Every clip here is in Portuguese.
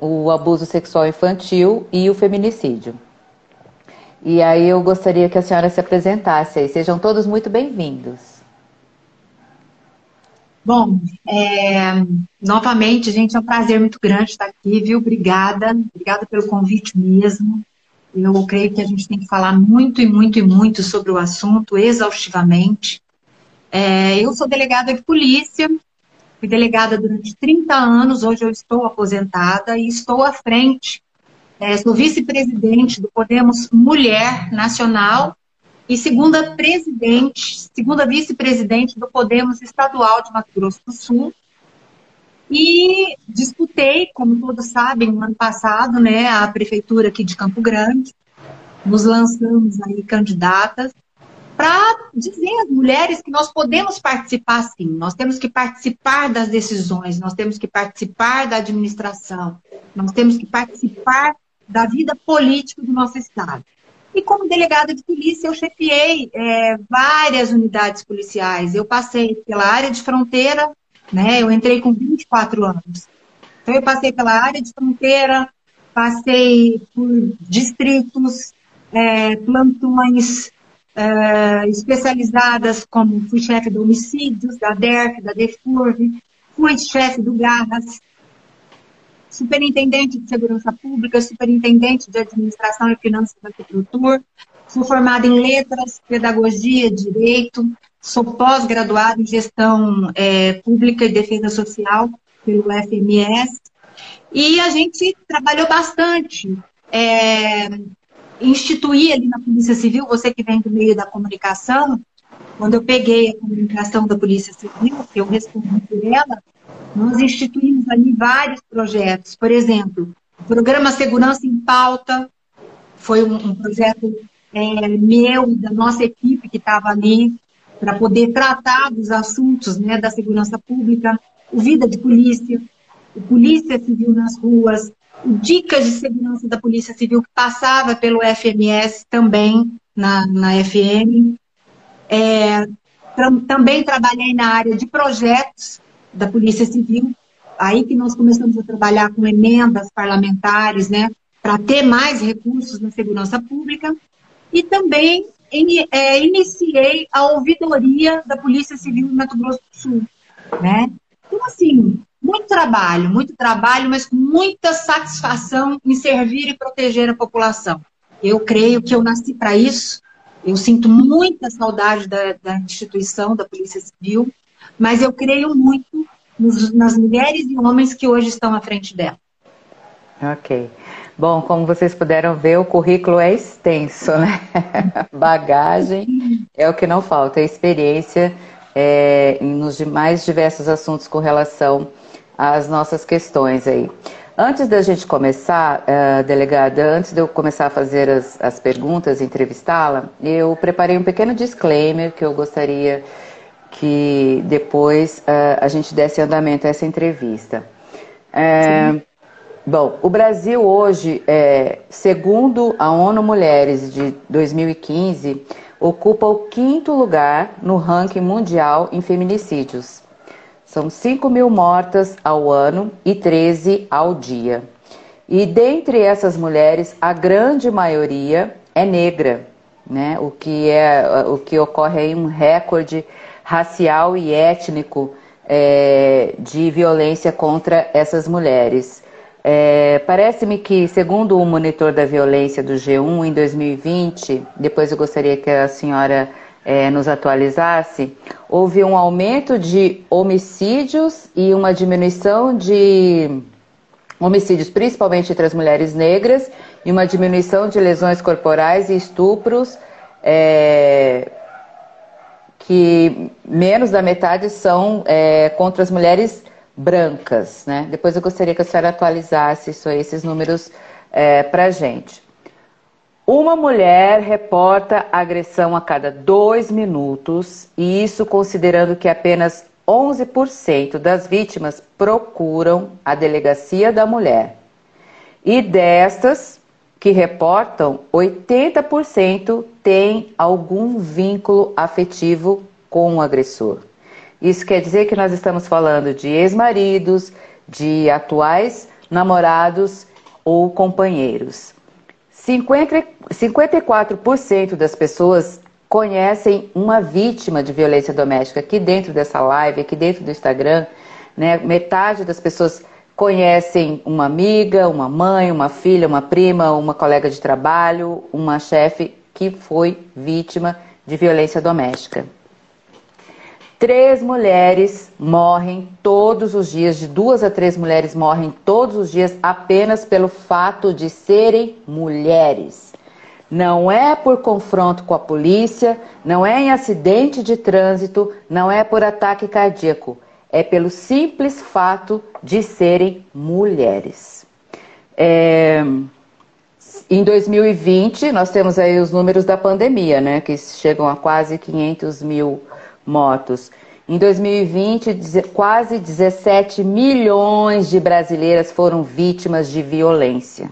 o abuso sexual infantil e o feminicídio. E aí eu gostaria que a senhora se apresentasse aí. Sejam todos muito bem-vindos. Bom, é, novamente, gente, é um prazer muito grande estar aqui, viu? Obrigada, obrigada pelo convite mesmo. Eu creio que a gente tem que falar muito e muito e muito sobre o assunto, exaustivamente. É, eu sou delegada de polícia, fui delegada durante 30 anos, hoje eu estou aposentada e estou à frente, é, sou vice-presidente do Podemos Mulher Nacional e segunda presidente, segunda vice-presidente do Podemos Estadual de Mato Grosso do Sul. E disputei, como todos sabem, no ano passado, né, a prefeitura aqui de Campo Grande. Nos lançamos aí candidatas para dizer às mulheres que nós podemos participar sim, nós temos que participar das decisões, nós temos que participar da administração, nós temos que participar da vida política do nosso Estado. E como delegada de polícia, eu chefiei é, várias unidades policiais. Eu passei pela área de fronteira, né? Eu entrei com 24 anos. Então, eu passei pela área de fronteira, passei por distritos, é, plantões é, especializadas, como fui chefe de homicídios, da DERF, da DEFURV, fui chefe do Garras, superintendente de segurança pública, superintendente de administração e finanças da Agricultura, sou formada em letras, pedagogia, direito, sou pós-graduada em gestão é, pública e defesa social pelo FMS, e a gente trabalhou bastante. É, instituir ali na Polícia Civil, você que vem do meio da comunicação, quando eu peguei a comunicação da Polícia Civil, que eu respondi por ela, nós instituímos ali vários projetos. Por exemplo, o programa Segurança em Pauta foi um, um projeto é, meu e da nossa equipe que estava ali para poder tratar dos assuntos né, da segurança pública, o Vida de Polícia, o Polícia Civil nas ruas, Dicas de Segurança da Polícia Civil, que passava pelo FMS também na, na FM. É, também trabalhei na área de projetos da Polícia Civil, aí que nós começamos a trabalhar com emendas parlamentares, né, para ter mais recursos na segurança pública, e também é, iniciei a ouvidoria da Polícia Civil em Mato Grosso do Sul, né? Então, assim, muito trabalho, muito trabalho, mas com muita satisfação em servir e proteger a população. Eu creio que eu nasci para isso, eu sinto muita saudade da, da instituição da Polícia Civil, mas eu creio muito nos, nas mulheres e homens que hoje estão à frente dela. Ok. Bom, como vocês puderam ver, o currículo é extenso, né? Bagagem é o que não falta, é experiência é, nos mais diversos assuntos com relação às nossas questões aí. Antes da gente começar, uh, delegada, antes de eu começar a fazer as, as perguntas, entrevistá-la, eu preparei um pequeno disclaimer que eu gostaria que depois uh, a gente desse andamento a essa entrevista. É, bom, o Brasil hoje, é, segundo a ONU Mulheres de 2015, ocupa o quinto lugar no ranking mundial em feminicídios. São 5 mil mortas ao ano e 13 ao dia. E dentre essas mulheres, a grande maioria é negra, né? o, que é, o que ocorre aí um recorde racial e étnico é, de violência contra essas mulheres. É, Parece-me que, segundo o monitor da violência do G1 em 2020, depois eu gostaria que a senhora é, nos atualizasse, houve um aumento de homicídios e uma diminuição de homicídios, principalmente entre as mulheres negras, e uma diminuição de lesões corporais e estupros é, que menos da metade são é, contra as mulheres brancas, né? Depois eu gostaria que a senhora atualizasse isso, esses números é, para a gente. Uma mulher reporta agressão a cada dois minutos, e isso considerando que apenas 11% das vítimas procuram a delegacia da mulher. E destas, que reportam, 80% têm algum vínculo afetivo com o agressor. Isso quer dizer que nós estamos falando de ex-maridos, de atuais namorados ou companheiros. 50, 54% das pessoas conhecem uma vítima de violência doméstica. Aqui dentro dessa live, aqui dentro do Instagram, né, metade das pessoas conhecem uma amiga, uma mãe, uma filha, uma prima, uma colega de trabalho, uma chefe que foi vítima de violência doméstica. Três mulheres morrem todos os dias, de duas a três mulheres morrem todos os dias apenas pelo fato de serem mulheres. Não é por confronto com a polícia, não é em acidente de trânsito, não é por ataque cardíaco. É pelo simples fato de serem mulheres. É... Em 2020, nós temos aí os números da pandemia, né? Que chegam a quase 500 mil mortos. Em 2020, quase 17 milhões de brasileiras foram vítimas de violência.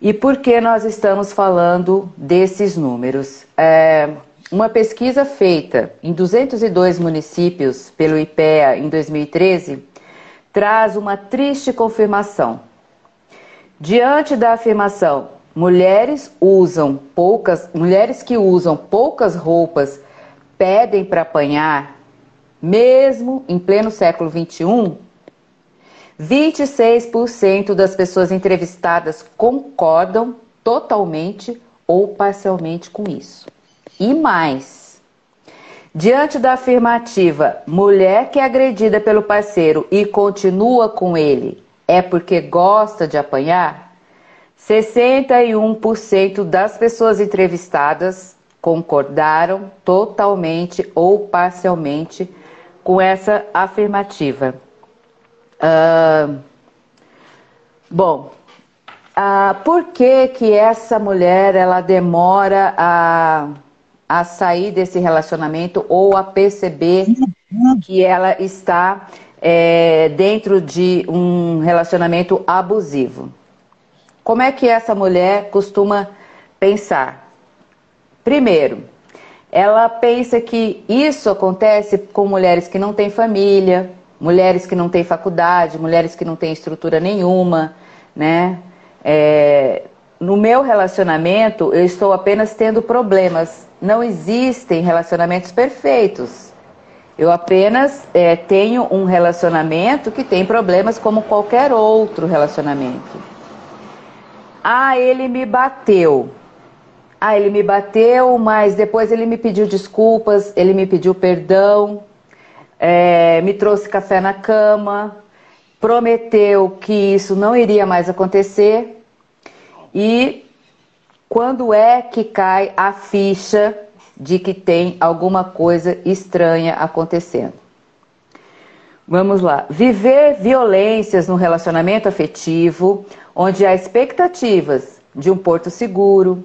E por que nós estamos falando desses números? É, uma pesquisa feita em 202 municípios pelo IPEA em 2013 traz uma triste confirmação. Diante da afirmação, mulheres usam poucas, mulheres que usam poucas roupas pedem para apanhar, mesmo em pleno século XXI, 26% das pessoas entrevistadas concordam totalmente ou parcialmente com isso. E mais, diante da afirmativa mulher que é agredida pelo parceiro e continua com ele é porque gosta de apanhar, 61% das pessoas entrevistadas concordaram totalmente ou parcialmente com essa afirmativa. Uh, bom, uh, por que que essa mulher ela demora a, a sair desse relacionamento ou a perceber que ela está é, dentro de um relacionamento abusivo? Como é que essa mulher costuma pensar? Primeiro, ela pensa que isso acontece com mulheres que não têm família, mulheres que não têm faculdade, mulheres que não têm estrutura nenhuma, né? É, no meu relacionamento, eu estou apenas tendo problemas. Não existem relacionamentos perfeitos. Eu apenas é, tenho um relacionamento que tem problemas como qualquer outro relacionamento. Ah, ele me bateu. Ah, ele me bateu, mas depois ele me pediu desculpas, ele me pediu perdão, é, me trouxe café na cama, prometeu que isso não iria mais acontecer. E quando é que cai a ficha de que tem alguma coisa estranha acontecendo? Vamos lá. Viver violências no relacionamento afetivo, onde há expectativas de um porto seguro,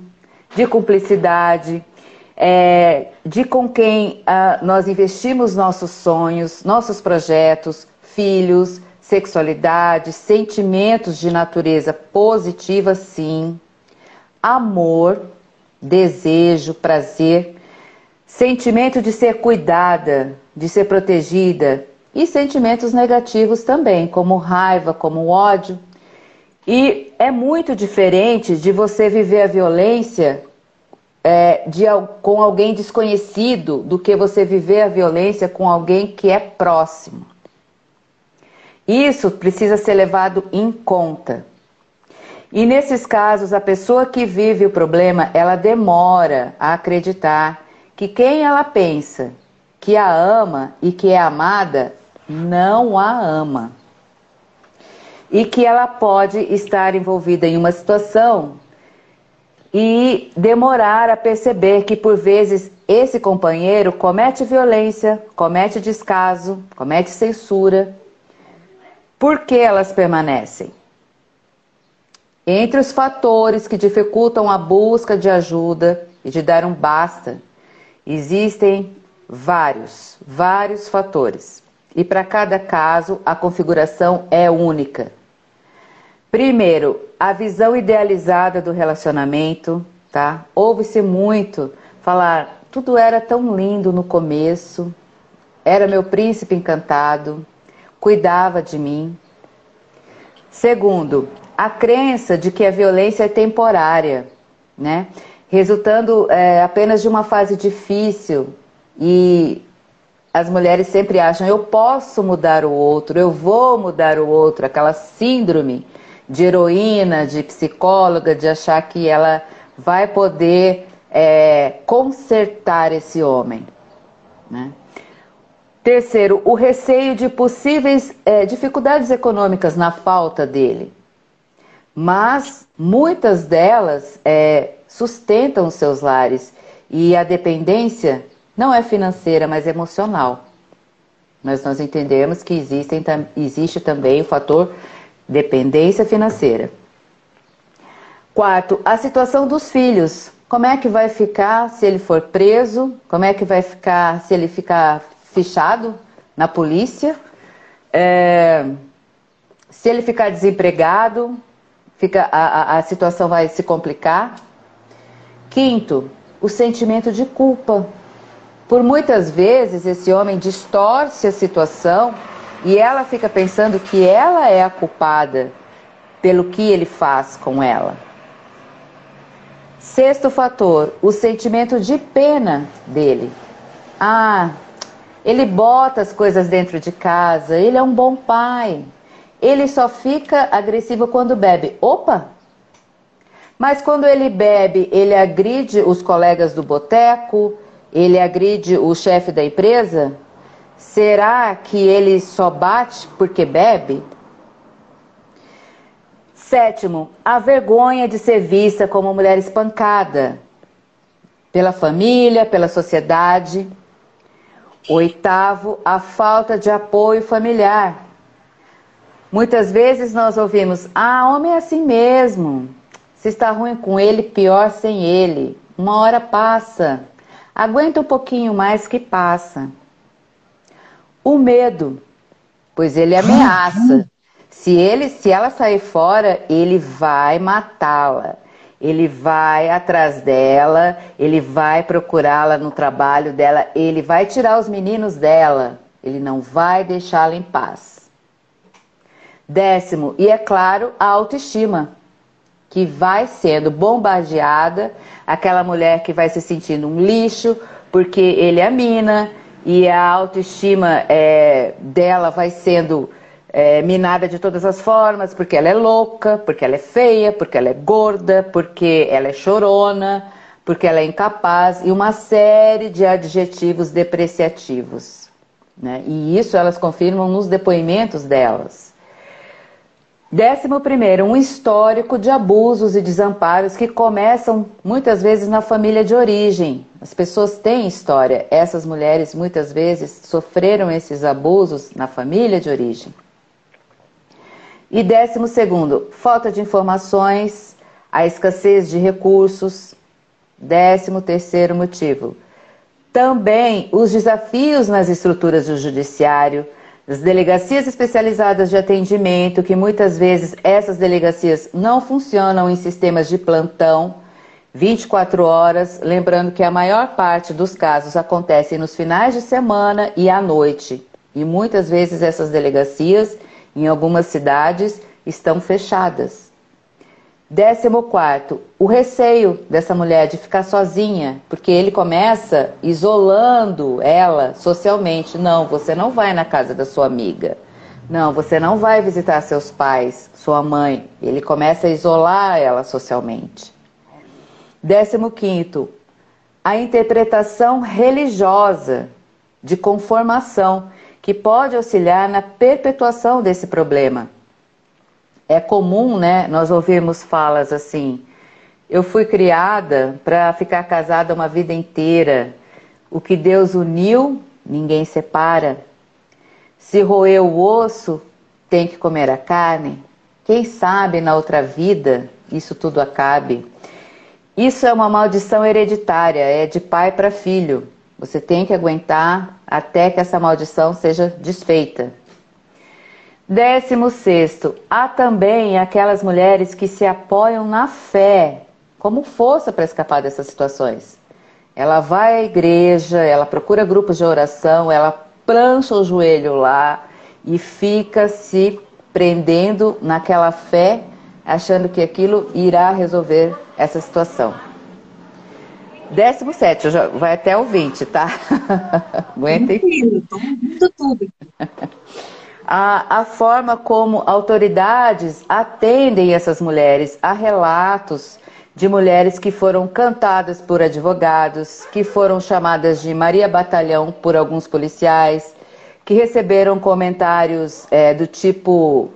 de cumplicidade, é, de com quem uh, nós investimos nossos sonhos, nossos projetos, filhos, sexualidade, sentimentos de natureza positiva, sim, amor, desejo, prazer, sentimento de ser cuidada, de ser protegida e sentimentos negativos também, como raiva, como ódio, e é muito diferente de você viver a violência é, de, com alguém desconhecido do que você viver a violência com alguém que é próximo. Isso precisa ser levado em conta. E nesses casos, a pessoa que vive o problema, ela demora a acreditar que quem ela pensa que a ama e que é amada, não a ama e que ela pode estar envolvida em uma situação e demorar a perceber que por vezes esse companheiro comete violência, comete descaso, comete censura. Por que elas permanecem? Entre os fatores que dificultam a busca de ajuda e de dar um basta, existem vários, vários fatores. E para cada caso, a configuração é única. Primeiro, a visão idealizada do relacionamento, tá? Ouve-se muito falar, tudo era tão lindo no começo, era meu príncipe encantado, cuidava de mim. Segundo, a crença de que a violência é temporária, né? resultando é, apenas de uma fase difícil e as mulheres sempre acham eu posso mudar o outro, eu vou mudar o outro, aquela síndrome de heroína, de psicóloga, de achar que ela vai poder é, consertar esse homem. Né? Terceiro, o receio de possíveis é, dificuldades econômicas na falta dele. Mas muitas delas é, sustentam os seus lares e a dependência não é financeira, mas emocional. Mas nós entendemos que existem, existe também o fator dependência financeira. Quarto, a situação dos filhos. Como é que vai ficar se ele for preso? Como é que vai ficar se ele ficar fichado na polícia? É, se ele ficar desempregado, fica, a, a situação vai se complicar. Quinto, o sentimento de culpa. Por muitas vezes esse homem distorce a situação e ela fica pensando que ela é a culpada pelo que ele faz com ela. Sexto fator, o sentimento de pena dele. Ah, ele bota as coisas dentro de casa, ele é um bom pai. Ele só fica agressivo quando bebe. Opa, mas quando ele bebe, ele agride os colegas do boteco, ele agride o chefe da empresa? Será que ele só bate porque bebe? Sétimo, a vergonha de ser vista como mulher espancada pela família, pela sociedade. Oitavo, a falta de apoio familiar. Muitas vezes nós ouvimos: ah, homem é assim mesmo. Se está ruim com ele, pior sem ele. Uma hora passa. Aguenta um pouquinho mais que passa. O medo, pois ele ameaça. Se ele, se ela sair fora, ele vai matá-la. Ele vai atrás dela, ele vai procurá-la no trabalho dela, ele vai tirar os meninos dela. Ele não vai deixá-la em paz. Décimo, e é claro, a autoestima que vai sendo bombardeada, aquela mulher que vai se sentindo um lixo, porque ele é mina, e a autoestima é, dela vai sendo é, minada de todas as formas, porque ela é louca, porque ela é feia, porque ela é gorda, porque ela é chorona, porque ela é incapaz, e uma série de adjetivos depreciativos. Né? E isso elas confirmam nos depoimentos delas. Décimo primeiro, um histórico de abusos e desamparos que começam muitas vezes na família de origem. As pessoas têm história. Essas mulheres muitas vezes sofreram esses abusos na família de origem. E décimo segundo, falta de informações, a escassez de recursos. Décimo terceiro motivo, também os desafios nas estruturas do judiciário as delegacias especializadas de atendimento, que muitas vezes essas delegacias não funcionam em sistemas de plantão 24 horas, lembrando que a maior parte dos casos acontecem nos finais de semana e à noite. E muitas vezes essas delegacias, em algumas cidades, estão fechadas. Décimo quarto, o receio dessa mulher de ficar sozinha, porque ele começa isolando ela socialmente. Não, você não vai na casa da sua amiga. Não, você não vai visitar seus pais, sua mãe. Ele começa a isolar ela socialmente. Décimo quinto, a interpretação religiosa de conformação, que pode auxiliar na perpetuação desse problema é comum, né, nós ouvimos falas assim: eu fui criada para ficar casada uma vida inteira. O que Deus uniu, ninguém separa. Se roer o osso, tem que comer a carne. Quem sabe na outra vida isso tudo acabe. Isso é uma maldição hereditária, é de pai para filho. Você tem que aguentar até que essa maldição seja desfeita. Décimo sexto, há também aquelas mulheres que se apoiam na fé como força para escapar dessas situações. Ela vai à igreja, ela procura grupos de oração, ela plancha o joelho lá e fica se prendendo naquela fé, achando que aquilo irá resolver essa situação. 17, já vai até o 20, tá? Aguentem. Estou tudo. A, a forma como autoridades atendem essas mulheres a relatos de mulheres que foram cantadas por advogados, que foram chamadas de Maria Batalhão por alguns policiais, que receberam comentários é, do tipo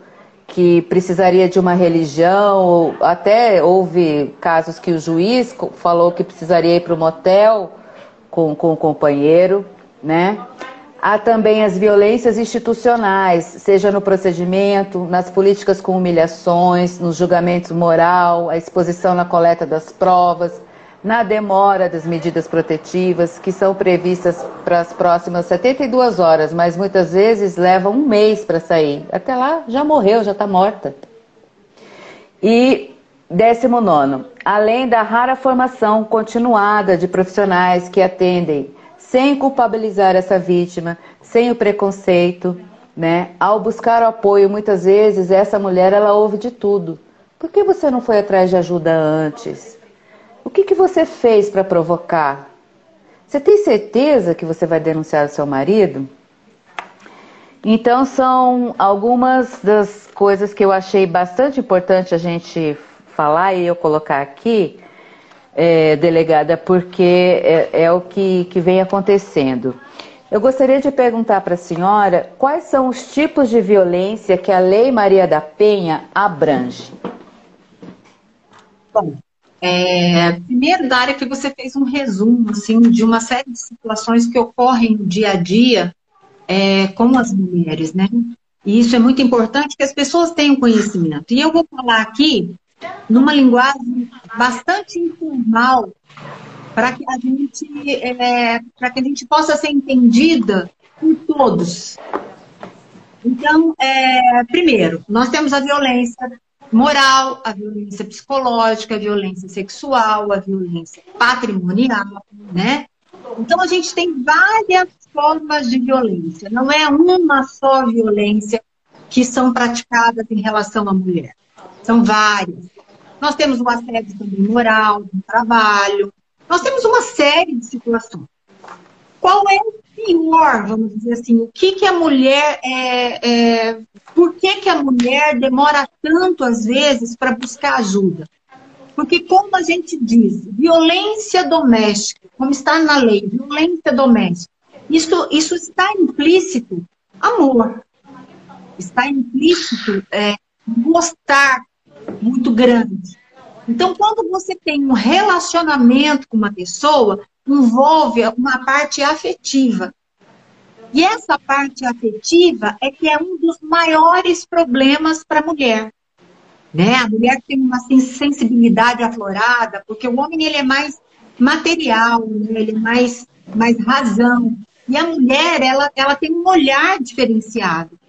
que precisaria de uma religião, até houve casos que o juiz falou que precisaria ir para o motel com, com o companheiro, né? Há também as violências institucionais, seja no procedimento, nas políticas com humilhações, nos julgamentos moral, a exposição na coleta das provas, na demora das medidas protetivas, que são previstas para as próximas 72 horas, mas muitas vezes levam um mês para sair. Até lá já morreu, já está morta. E décimo nono, além da rara formação continuada de profissionais que atendem sem culpabilizar essa vítima, sem o preconceito, né? Ao buscar o apoio, muitas vezes essa mulher ela ouve de tudo. Por que você não foi atrás de ajuda antes? O que, que você fez para provocar? Você tem certeza que você vai denunciar o seu marido? Então são algumas das coisas que eu achei bastante importante a gente falar e eu colocar aqui é, delegada, porque é, é o que, que vem acontecendo. Eu gostaria de perguntar para a senhora quais são os tipos de violência que a Lei Maria da Penha abrange. Bom, é, primeiro, Dária, que você fez um resumo assim, de uma série de situações que ocorrem dia a dia é, com as mulheres, né? E isso é muito importante que as pessoas tenham conhecimento. E eu vou falar aqui numa linguagem bastante informal para que a gente é, para que a gente possa ser entendida por todos. Então, é, primeiro, nós temos a violência moral, a violência psicológica, a violência sexual, a violência patrimonial, né? Então a gente tem várias formas de violência, não é uma só violência que são praticadas em relação à mulher. São várias. Nós temos o assédio também moral, no trabalho. Nós temos uma série de situações. Qual é o pior, vamos dizer assim? O que, que a mulher é, é por que, que a mulher demora tanto, às vezes, para buscar ajuda? Porque, como a gente diz, violência doméstica, como está na lei, violência doméstica, isso, isso está implícito amor. Está implícito é, gostar muito grande. Então, quando você tem um relacionamento com uma pessoa, envolve uma parte afetiva. E essa parte afetiva é que é um dos maiores problemas para a mulher. Né? A mulher tem uma sensibilidade aflorada, porque o homem ele é mais material, né? ele é mais, mais razão. E a mulher, ela, ela tem um olhar diferenciado.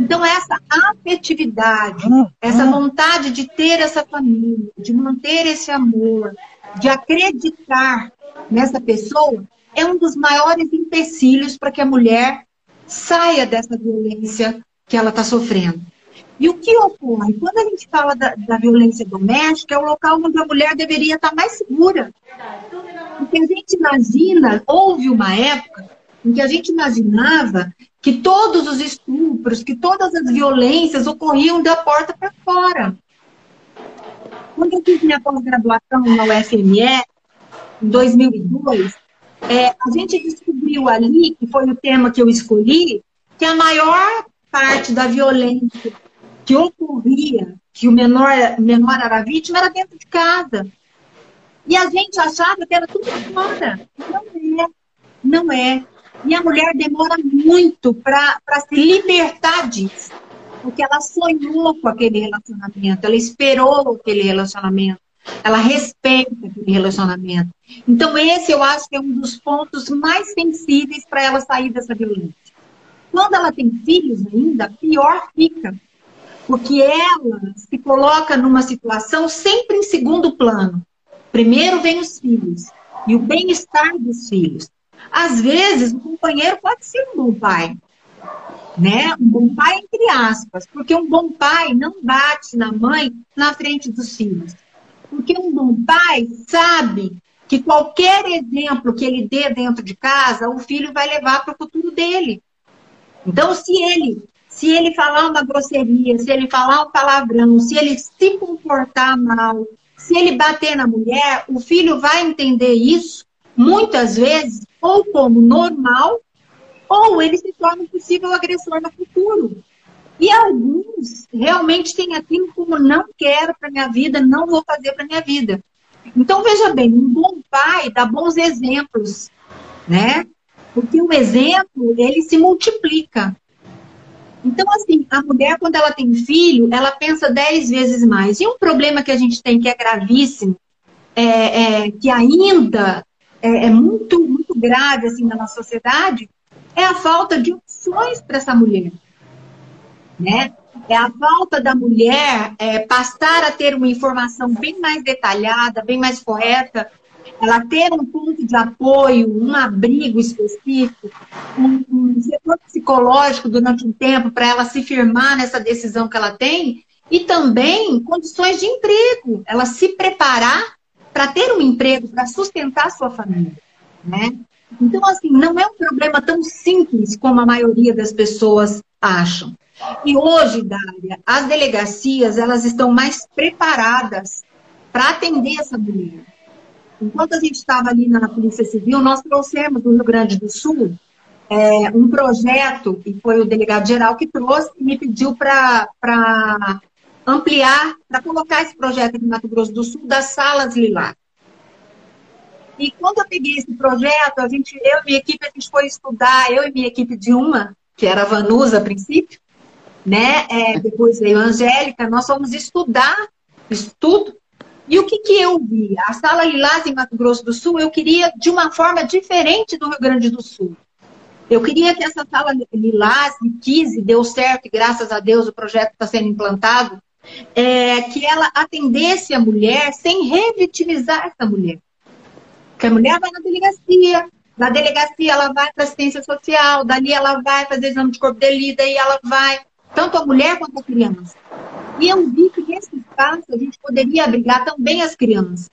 Então, essa afetividade, essa vontade de ter essa família, de manter esse amor, de acreditar nessa pessoa, é um dos maiores empecilhos para que a mulher saia dessa violência que ela está sofrendo. E o que ocorre? Quando a gente fala da, da, violência doméstica, é o local onde a mulher deveria estar tá mais segura. Porque a gente imagina, houve uma época em que a gente imaginava que todos os estupros, que todas as violências ocorriam da porta para fora. Quando eu fiz minha pós-graduação na UFME, em 2002, é, a gente descobriu ali, que foi o tema que eu escolhi, que a maior parte da violência que ocorria, que o menor, menor era vítima, era dentro de casa. E a gente achava que era tudo fora. Não é. Não é. E a mulher demora muito para se libertar disso. Porque ela sonhou com aquele relacionamento, ela esperou aquele relacionamento, ela respeita aquele relacionamento. Então, esse eu acho que é um dos pontos mais sensíveis para ela sair dessa violência. Quando ela tem filhos ainda, pior fica. Porque ela se coloca numa situação sempre em segundo plano. Primeiro vem os filhos e o bem-estar dos filhos. Às vezes, o companheiro pode ser um bom pai, né? Um bom pai entre aspas, porque um bom pai não bate na mãe na frente dos filhos. Porque um bom pai sabe que qualquer exemplo que ele dê dentro de casa, o filho vai levar para o futuro dele. Então, se ele, se ele falar uma grosseria, se ele falar um palavrão, se ele se comportar mal, se ele bater na mulher, o filho vai entender isso muitas vezes ou como normal, ou ele se torna um possível agressor no futuro. E alguns realmente têm aquilo como não quero para minha vida, não vou fazer para minha vida. Então veja bem, um bom pai dá bons exemplos, né? Porque o exemplo ele se multiplica. Então, assim, a mulher, quando ela tem filho, ela pensa dez vezes mais. E um problema que a gente tem que é gravíssimo, é, é que ainda é, é, muito, muito grave assim, na nossa sociedade, é a falta de opções para essa mulher. Né? É a falta da mulher é, passar a ter uma informação bem mais detalhada, bem mais correta, ela ter um ponto de apoio, um abrigo específico, um, um setor psicológico durante um tempo para ela se firmar nessa decisão que ela tem, e também condições de emprego, ela se preparar para ter um emprego, para sustentar sua família, né? Então, assim, não é um problema tão simples como a maioria das pessoas acham. E hoje, Dália, as delegacias, elas estão mais preparadas para atender essa mulher. Enquanto a gente estava ali na Polícia Civil, nós trouxemos do Rio Grande do Sul é, um projeto, e foi o delegado geral que trouxe, e me pediu para ampliar, para colocar esse projeto no Mato Grosso do Sul das salas lilás. E quando eu peguei esse projeto, a gente, eu e minha equipe, a gente foi estudar, eu e minha equipe de uma, que era a Vanusa a princípio, né? É, depois veio a Angélica, nós fomos estudar estudo. E o que, que eu vi? A sala Lilás em Mato Grosso do Sul, eu queria de uma forma diferente do Rio Grande do Sul. Eu queria que essa sala Lilás, e quis, e deu certo, e graças a Deus o projeto está sendo implantado, é, que ela atendesse a mulher sem revitimizar essa mulher. Que a mulher vai na delegacia, na delegacia ela vai para assistência social, dali ela vai fazer exame de corpo de delito, daí ela vai, tanto a mulher quanto a criança. E eu vi que nesse espaço a gente poderia abrigar também as crianças.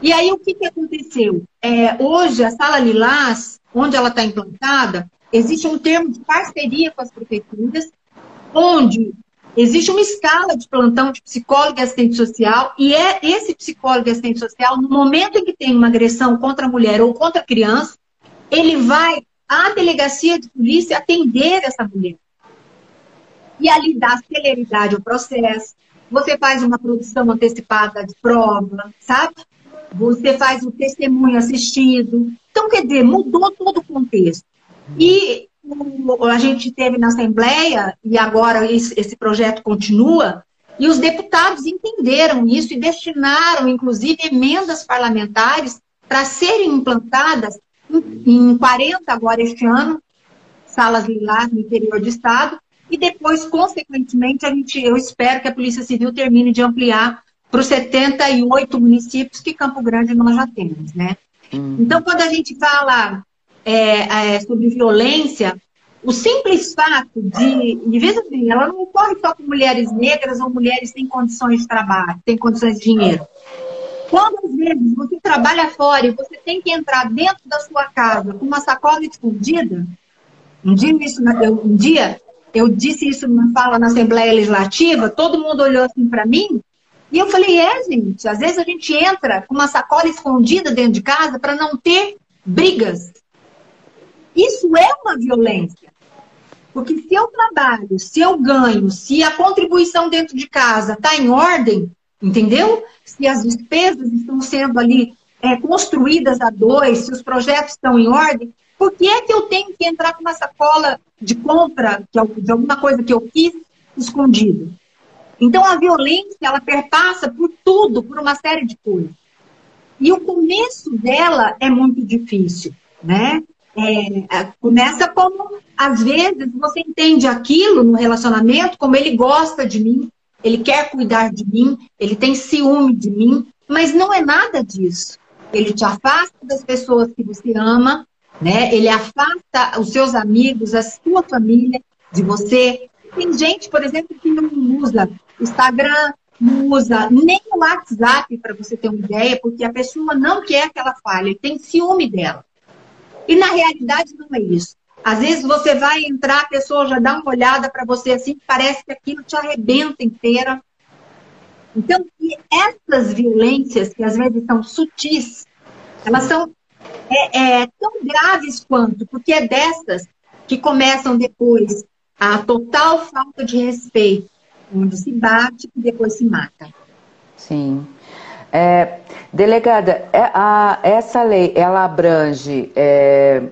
E aí o que, que aconteceu? É, hoje a Sala Lilás, onde ela está implantada, existe um termo de parceria com as prefeituras, onde Existe uma escala de plantão de psicólogo e assistente social, e é esse psicólogo e assistente social, no momento em que tem uma agressão contra a mulher ou contra a criança, ele vai à delegacia de polícia atender essa mulher. E ali dá celeridade ao processo. Você faz uma produção antecipada de prova, sabe? Você faz o testemunho assistido. Então, quer dizer, mudou todo o contexto. E a gente teve na Assembleia, e agora esse projeto continua, e os deputados entenderam isso e destinaram, inclusive, emendas parlamentares para serem implantadas em 40 agora este ano, salas lilás no interior do estado, e depois, consequentemente, a gente, eu espero que a Polícia Civil termine de ampliar para os 78 municípios que Campo Grande nós já temos, né? Hum. Então, quando a gente fala é, é, sobre violência, o simples fato de, de vez quando, ela não ocorre só com mulheres negras ou mulheres sem condições de trabalho, sem condições de dinheiro. Quando às vezes você trabalha fora e você tem que entrar dentro da sua casa com uma sacola escondida, um dia, isso, um dia eu disse isso numa fala na Assembleia Legislativa, todo mundo olhou assim para mim, e eu falei, é, gente, às vezes a gente entra com uma sacola escondida dentro de casa para não ter brigas isso é uma violência. Porque se eu trabalho, se eu ganho, se a contribuição dentro de casa está em ordem, entendeu? Se as despesas estão sendo ali é, construídas a dois, se os projetos estão em ordem, por que é que eu tenho que entrar com uma sacola de compra de alguma coisa que eu fiz escondido? Então a violência ela perpassa por tudo, por uma série de coisas. E o começo dela é muito difícil, né? É, é, começa como, às vezes, você entende aquilo no relacionamento, como ele gosta de mim, ele quer cuidar de mim, ele tem ciúme de mim, mas não é nada disso. Ele te afasta das pessoas que você ama, né? Ele afasta os seus amigos, a sua família, de você. Tem gente, por exemplo, que não usa Instagram, não usa nem o WhatsApp, para você ter uma ideia, porque a pessoa não quer que ela fale, tem ciúme dela. E na realidade não é isso. Às vezes você vai entrar, a pessoa já dá uma olhada para você assim, parece que aquilo te arrebenta inteira. Então, essas violências, que às vezes são sutis, elas são é, é, tão graves quanto, porque é dessas que começam depois a total falta de respeito, onde se bate e depois se mata. Sim. É, delegada, é, a, essa lei, ela abrange é,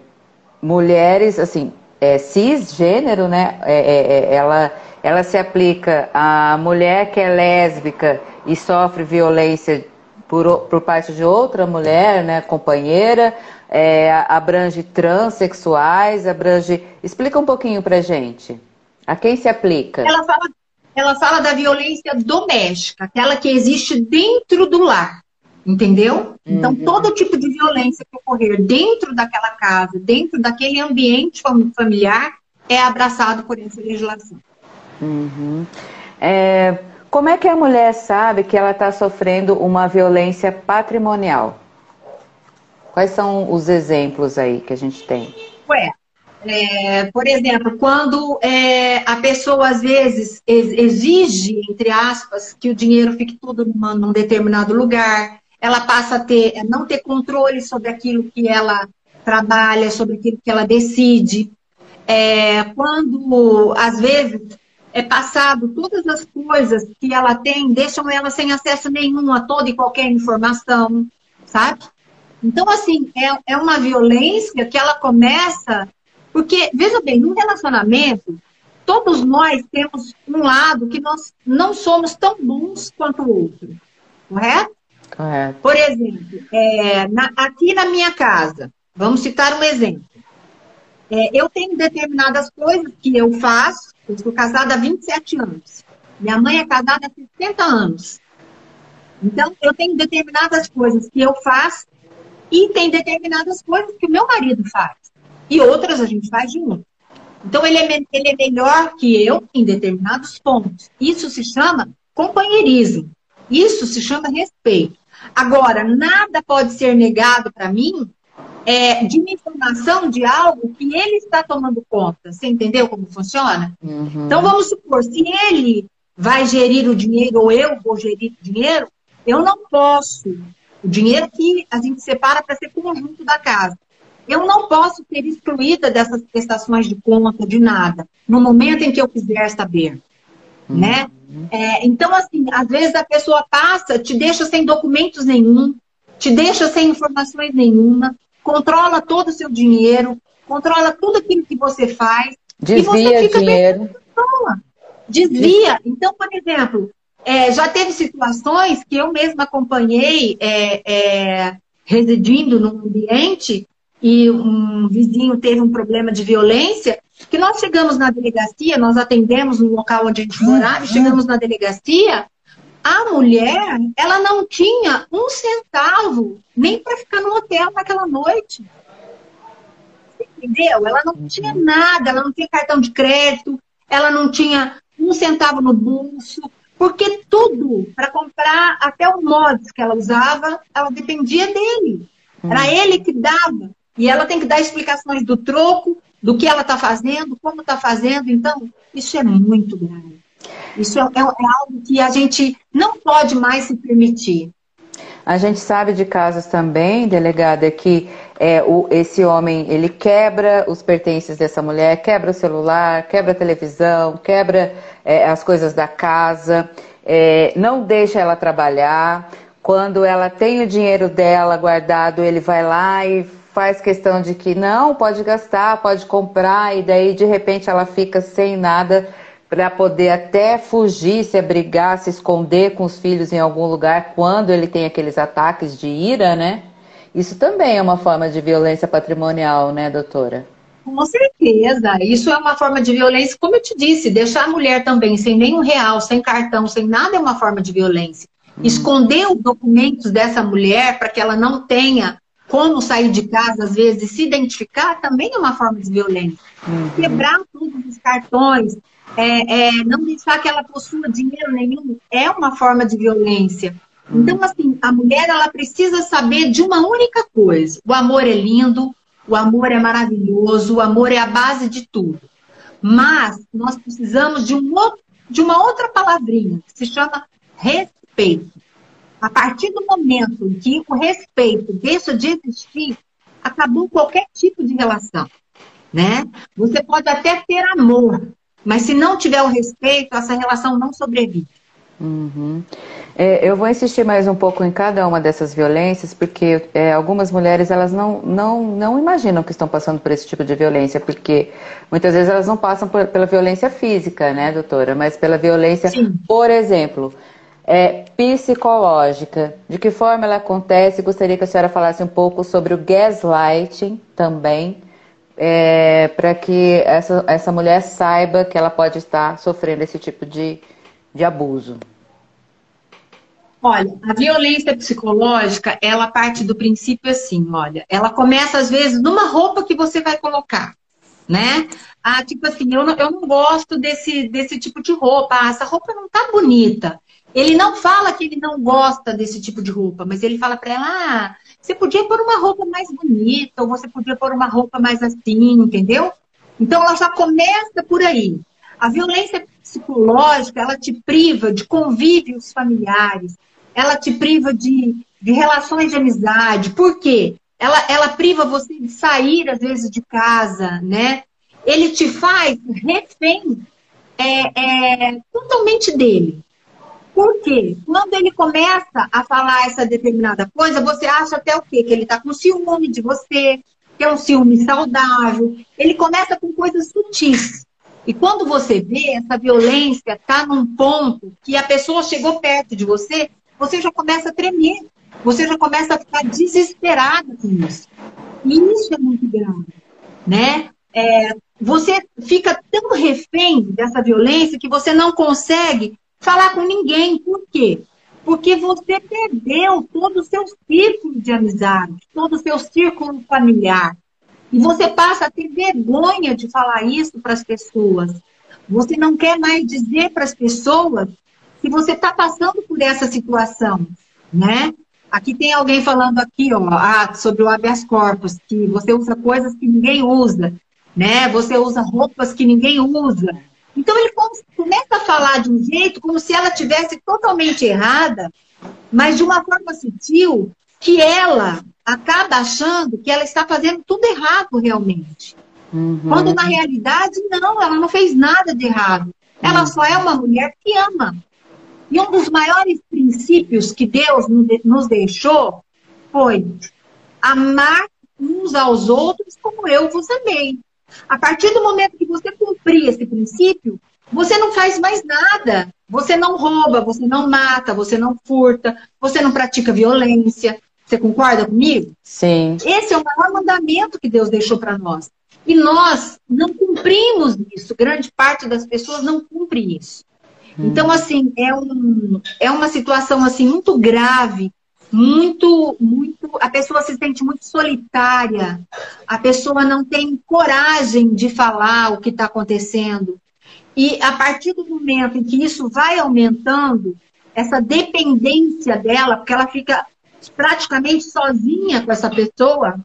mulheres, assim, é, cisgênero, né? É, é, ela, ela se aplica à mulher que é lésbica e sofre violência por, por parte de outra mulher, né, companheira, abrange transexuais, abrange. Explica um pouquinho pra gente. A quem se aplica? Ela fala, ela fala da violência doméstica, aquela que existe dentro do lar. Entendeu? Então, uhum. todo tipo de violência que ocorrer dentro daquela casa, dentro daquele ambiente familiar, é abraçado por essa legislação. Uhum. É, como é que a mulher sabe que ela está sofrendo uma violência patrimonial? Quais são os exemplos aí que a gente tem? Ué, é, por exemplo, quando é, a pessoa às vezes exige, entre aspas, que o dinheiro fique tudo numa, num determinado lugar, ela passa a ter, não ter controle sobre aquilo que ela trabalha, sobre aquilo que ela decide. É, quando, às vezes, é passado todas as coisas que ela tem, deixam ela sem acesso nenhum a toda e qualquer informação, sabe? Então, assim, é, é uma violência que ela começa. Porque, veja bem, num relacionamento, todos nós temos um lado que nós não somos tão bons quanto o outro, correto? Correto. Por exemplo, é, na, aqui na minha casa, vamos citar um exemplo. É, eu tenho determinadas coisas que eu faço, eu sou casada há 27 anos. Minha mãe é casada há 60 anos. Então, eu tenho determinadas coisas que eu faço e tem determinadas coisas que o meu marido faz. E outras a gente faz junto. Então, ele é, ele é melhor que eu em determinados pontos. Isso se chama companheirismo. Isso se chama respeito. Agora, nada pode ser negado para mim é, de uma informação de algo que ele está tomando conta. Você entendeu como funciona? Uhum. Então, vamos supor, se ele vai gerir o dinheiro ou eu vou gerir o dinheiro, eu não posso. O dinheiro que a gente separa para ser conjunto da casa. Eu não posso ser excluída dessas prestações de conta, de nada, no momento em que eu quiser saber. Uhum. Né? É, então, assim, às vezes a pessoa passa, te deixa sem documentos nenhum, te deixa sem informações nenhuma, controla todo o seu dinheiro, controla tudo aquilo que você faz. Desvia e você fica dinheiro. Desvia. Então, por exemplo, é, já teve situações que eu mesma acompanhei é, é, residindo num ambiente e um vizinho teve um problema de violência, que nós chegamos na delegacia, nós atendemos no local onde a gente morava, chegamos na delegacia, a mulher, ela não tinha um centavo nem para ficar no hotel naquela noite. Entendeu? Ela não tinha nada, ela não tinha cartão de crédito, ela não tinha um centavo no bolso, porque tudo, para comprar até o mods que ela usava, ela dependia dele. Era hum. ele que dava. E ela tem que dar explicações do troco, do que ela está fazendo, como está fazendo. Então, isso é muito grave. Isso é, é, é, algo que a gente não pode mais se permitir. A gente sabe de casos também, delegada, que é, o, esse homem ele quebra os pertences dessa mulher, quebra o celular, quebra a televisão, quebra é, as coisas da casa, é, não deixa ela trabalhar. Quando ela tem o dinheiro dela guardado, ele vai lá e faz questão de que não, pode gastar, pode comprar, e daí de repente ela fica sem nada para poder até fugir, se abrigar, se esconder com os filhos em algum lugar quando ele tem aqueles ataques de ira, né? Isso também é uma forma de violência patrimonial, né, doutora? Com certeza, isso é uma forma de violência, como eu te disse, deixar a mulher também sem nenhum real, sem cartão, sem nada é uma forma de violência. Hum. Esconder os documentos dessa mulher para que ela não tenha como sair de casa, às vezes, se identificar, também é uma forma de violência. Uhum. Quebrar todos os cartões, é, é, não deixar que ela possua dinheiro nenhum, é uma forma de violência. Uhum. Então, assim, a mulher, ela precisa saber de uma única coisa. O amor é lindo, o amor é maravilhoso, o amor é a base de tudo. Mas nós precisamos de, um outro, de uma outra palavrinha, que se chama respeito. A partir do momento em que o respeito deixa de existir, acabou qualquer tipo de relação, né? Você pode até ter amor, mas se não tiver o respeito, essa relação não sobrevive. Uhum. É, eu vou insistir mais um pouco em cada uma dessas violências, porque é, algumas mulheres elas não, não, não imaginam que estão passando por esse tipo de violência, porque muitas vezes elas não passam por, pela violência física, né, doutora, mas pela violência, Sim. por exemplo, é, psicológica. De que forma ela acontece? Gostaria que a senhora falasse um pouco sobre o gaslighting também, é, para que essa, essa mulher saiba que ela pode estar sofrendo esse tipo de, de abuso. Olha, a violência psicológica, ela parte do princípio assim, olha, ela começa às vezes numa roupa que você vai colocar, né? Ah, tipo assim, eu não, eu não gosto desse, desse tipo de roupa, ah, essa roupa não tá bonita. Ele não fala que ele não gosta desse tipo de roupa, mas ele fala para ela, ah, você podia pôr uma roupa mais bonita, ou você podia pôr uma roupa mais assim, entendeu? Então ela já começa por aí. A violência psicológica, ela te priva de convívios familiares, ela te priva de, de relações de amizade. Por quê? Ela, ela priva você de sair, às vezes, de casa, né? Ele te faz refém é, é, totalmente dele. Por quê? Quando ele começa a falar essa determinada coisa, você acha até o quê? Que ele está com ciúme de você, que é um ciúme saudável. Ele começa com coisas sutis. E quando você vê essa violência está num ponto que a pessoa chegou perto de você, você já começa a tremer, você já começa a ficar desesperada com isso. E isso é muito grave, né? É, você fica tão refém dessa violência que você não consegue falar com ninguém. Por quê? Porque você perdeu todo o seu círculo de amizade, todo o seu círculo familiar. E você passa a ter vergonha de falar isso para as pessoas. Você não quer mais dizer para as pessoas que você está passando por essa situação, né? Aqui tem alguém falando aqui, ó, ah, sobre o habeas corpus, que você usa coisas que ninguém usa, né? Você usa roupas que ninguém usa. Então ele começa a falar de um jeito como se ela tivesse totalmente errada, mas de uma forma sutil, que ela acaba achando que ela está fazendo tudo errado realmente. Uhum. Quando na realidade, não, ela não fez nada de errado. Ela uhum. só é uma mulher que ama. E um dos maiores princípios que Deus nos deixou foi amar uns aos outros como eu vos amei. A partir do momento que você cumprir esse princípio, você não faz mais nada. Você não rouba, você não mata, você não furta, você não pratica violência. Você concorda comigo? Sim. Esse é o maior mandamento que Deus deixou para nós. E nós não cumprimos isso. Grande parte das pessoas não cumpre isso. Então, assim, é, um, é uma situação assim muito grave, muito, muito. A pessoa se sente muito solitária, a pessoa não tem coragem de falar o que está acontecendo. E a partir do momento em que isso vai aumentando, essa dependência dela, porque ela fica praticamente sozinha com essa pessoa,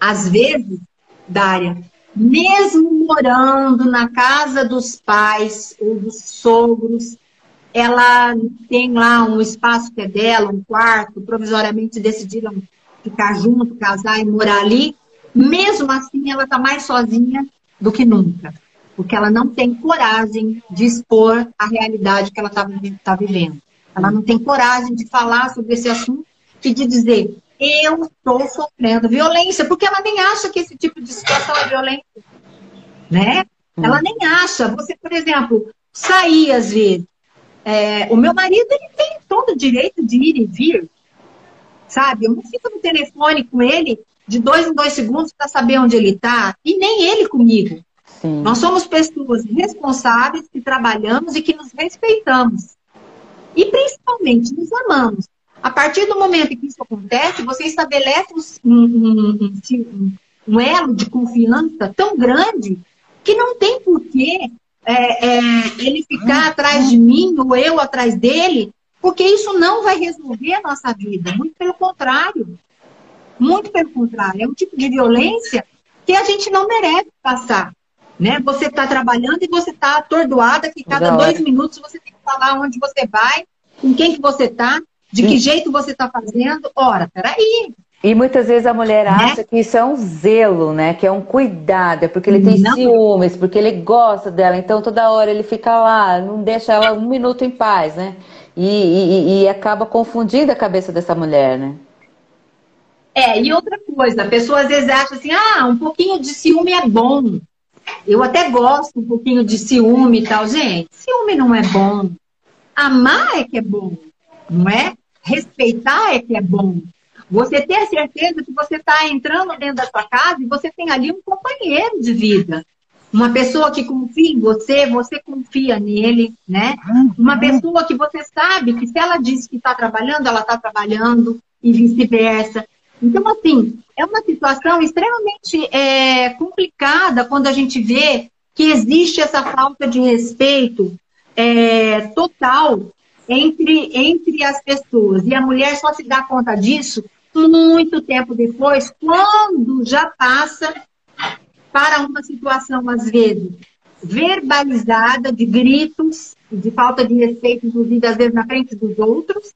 às vezes, Dária, mesmo morando na casa dos pais ou dos sogros, ela tem lá um espaço que é dela, um quarto, provisoriamente decidiram ficar junto, casar e morar ali. Mesmo assim, ela está mais sozinha do que nunca, porque ela não tem coragem de expor a realidade que ela está tá vivendo. Ela não tem coragem de falar sobre esse assunto e de dizer: eu estou sofrendo violência, porque ela nem acha que esse tipo de situação é violência. Né? Hum. Ela nem acha. Você, por exemplo, sair às vezes. É, o meu marido ele tem todo o direito de ir e vir. Sabe? Eu não fico no telefone com ele de dois em dois segundos para saber onde ele está, e nem ele comigo. Sim. Nós somos pessoas responsáveis que trabalhamos e que nos respeitamos. E principalmente nos amamos. A partir do momento em que isso acontece, você estabelece um, um, um, um elo de confiança tão grande que não tem porquê é, é, ele ficar atrás de mim ou eu atrás dele, porque isso não vai resolver a nossa vida. Muito pelo contrário. Muito pelo contrário. É um tipo de violência que a gente não merece passar. Né? Você está trabalhando e você está atordoada que cada dois minutos você tem que falar onde você vai, com quem que você está, de que jeito você está fazendo. Ora, peraí. E muitas vezes a mulher né? acha que isso é um zelo, né? Que é um cuidado, é porque ele tem não. ciúmes, porque ele gosta dela, então toda hora ele fica lá, não deixa ela um minuto em paz, né? E, e, e acaba confundindo a cabeça dessa mulher, né? É, e outra coisa, a pessoa às vezes acha assim, ah, um pouquinho de ciúme é bom. Eu até gosto um pouquinho de ciúme e tal. Gente, ciúme não é bom. Amar é que é bom, não é? Respeitar é que é bom. Você ter a certeza que você está entrando dentro da sua casa e você tem ali um companheiro de vida. Uma pessoa que confia em você, você confia nele, né? Uma pessoa que você sabe que se ela diz que está trabalhando, ela está trabalhando e vice-versa. Então, assim, é uma situação extremamente é, complicada quando a gente vê que existe essa falta de respeito é, total entre, entre as pessoas. E a mulher só se dá conta disso muito tempo depois, quando já passa para uma situação, às vezes, verbalizada, de gritos, de falta de respeito, inclusive, às vezes, na frente dos outros,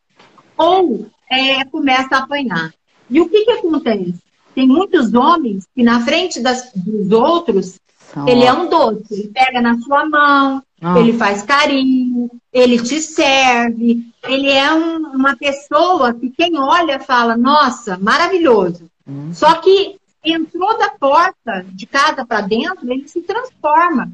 ou é, começa a apanhar. E o que, que acontece? Tem muitos homens que, na frente das, dos outros, São ele é um doce. Ele pega na sua mão, ah. Ele faz carinho, ele te serve, ele é um, uma pessoa que quem olha fala, nossa, maravilhoso. Hum. Só que entrou da porta de casa para dentro, ele se transforma.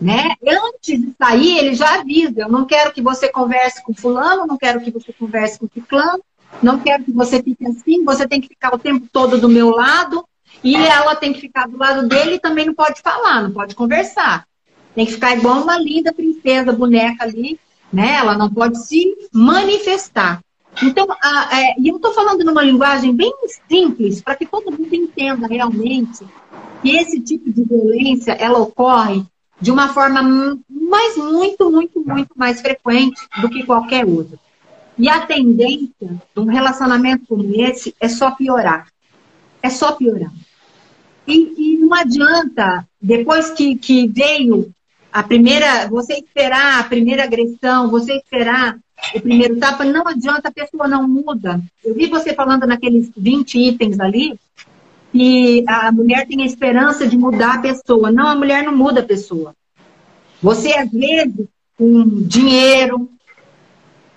Né? Antes de sair, ele já avisa: eu não quero que você converse com fulano, não quero que você converse com ciclano, não quero que você fique assim, você tem que ficar o tempo todo do meu lado, e ela tem que ficar do lado dele e também não pode falar, não pode conversar. Tem que ficar igual uma linda princesa, boneca ali, né? Ela não pode se manifestar. Então, a, é, e eu estou falando numa linguagem bem simples, para que todo mundo entenda realmente que esse tipo de violência, ela ocorre de uma forma mais muito, muito, muito mais frequente do que qualquer outra. E a tendência de um relacionamento como esse é só piorar. É só piorar. E, e não adianta, depois que, que veio a primeira, você esperar a primeira agressão, você esperar o primeiro tapa, não adianta, a pessoa não muda. Eu vi você falando naqueles 20 itens ali, que a mulher tem a esperança de mudar a pessoa. Não, a mulher não muda a pessoa. Você, às vezes, com dinheiro,